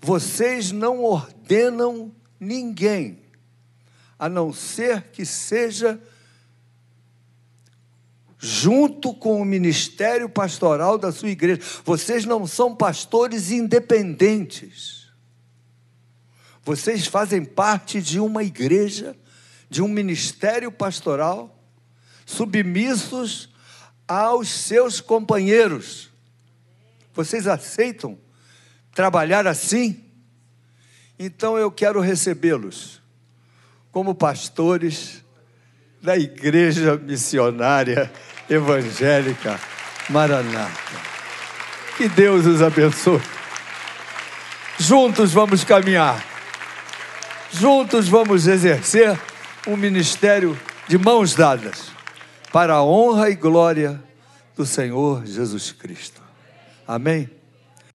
Vocês não ordenam ninguém, a não ser que seja junto com o ministério pastoral da sua igreja. Vocês não são pastores independentes. Vocês fazem parte de uma igreja, de um ministério pastoral, submissos aos seus companheiros. Vocês aceitam trabalhar assim? Então eu quero recebê-los como pastores da Igreja Missionária Evangélica Maranata. Que Deus os abençoe. Juntos vamos caminhar. Juntos vamos exercer um ministério de mãos dadas para a honra e glória do Senhor Jesus Cristo. Amém?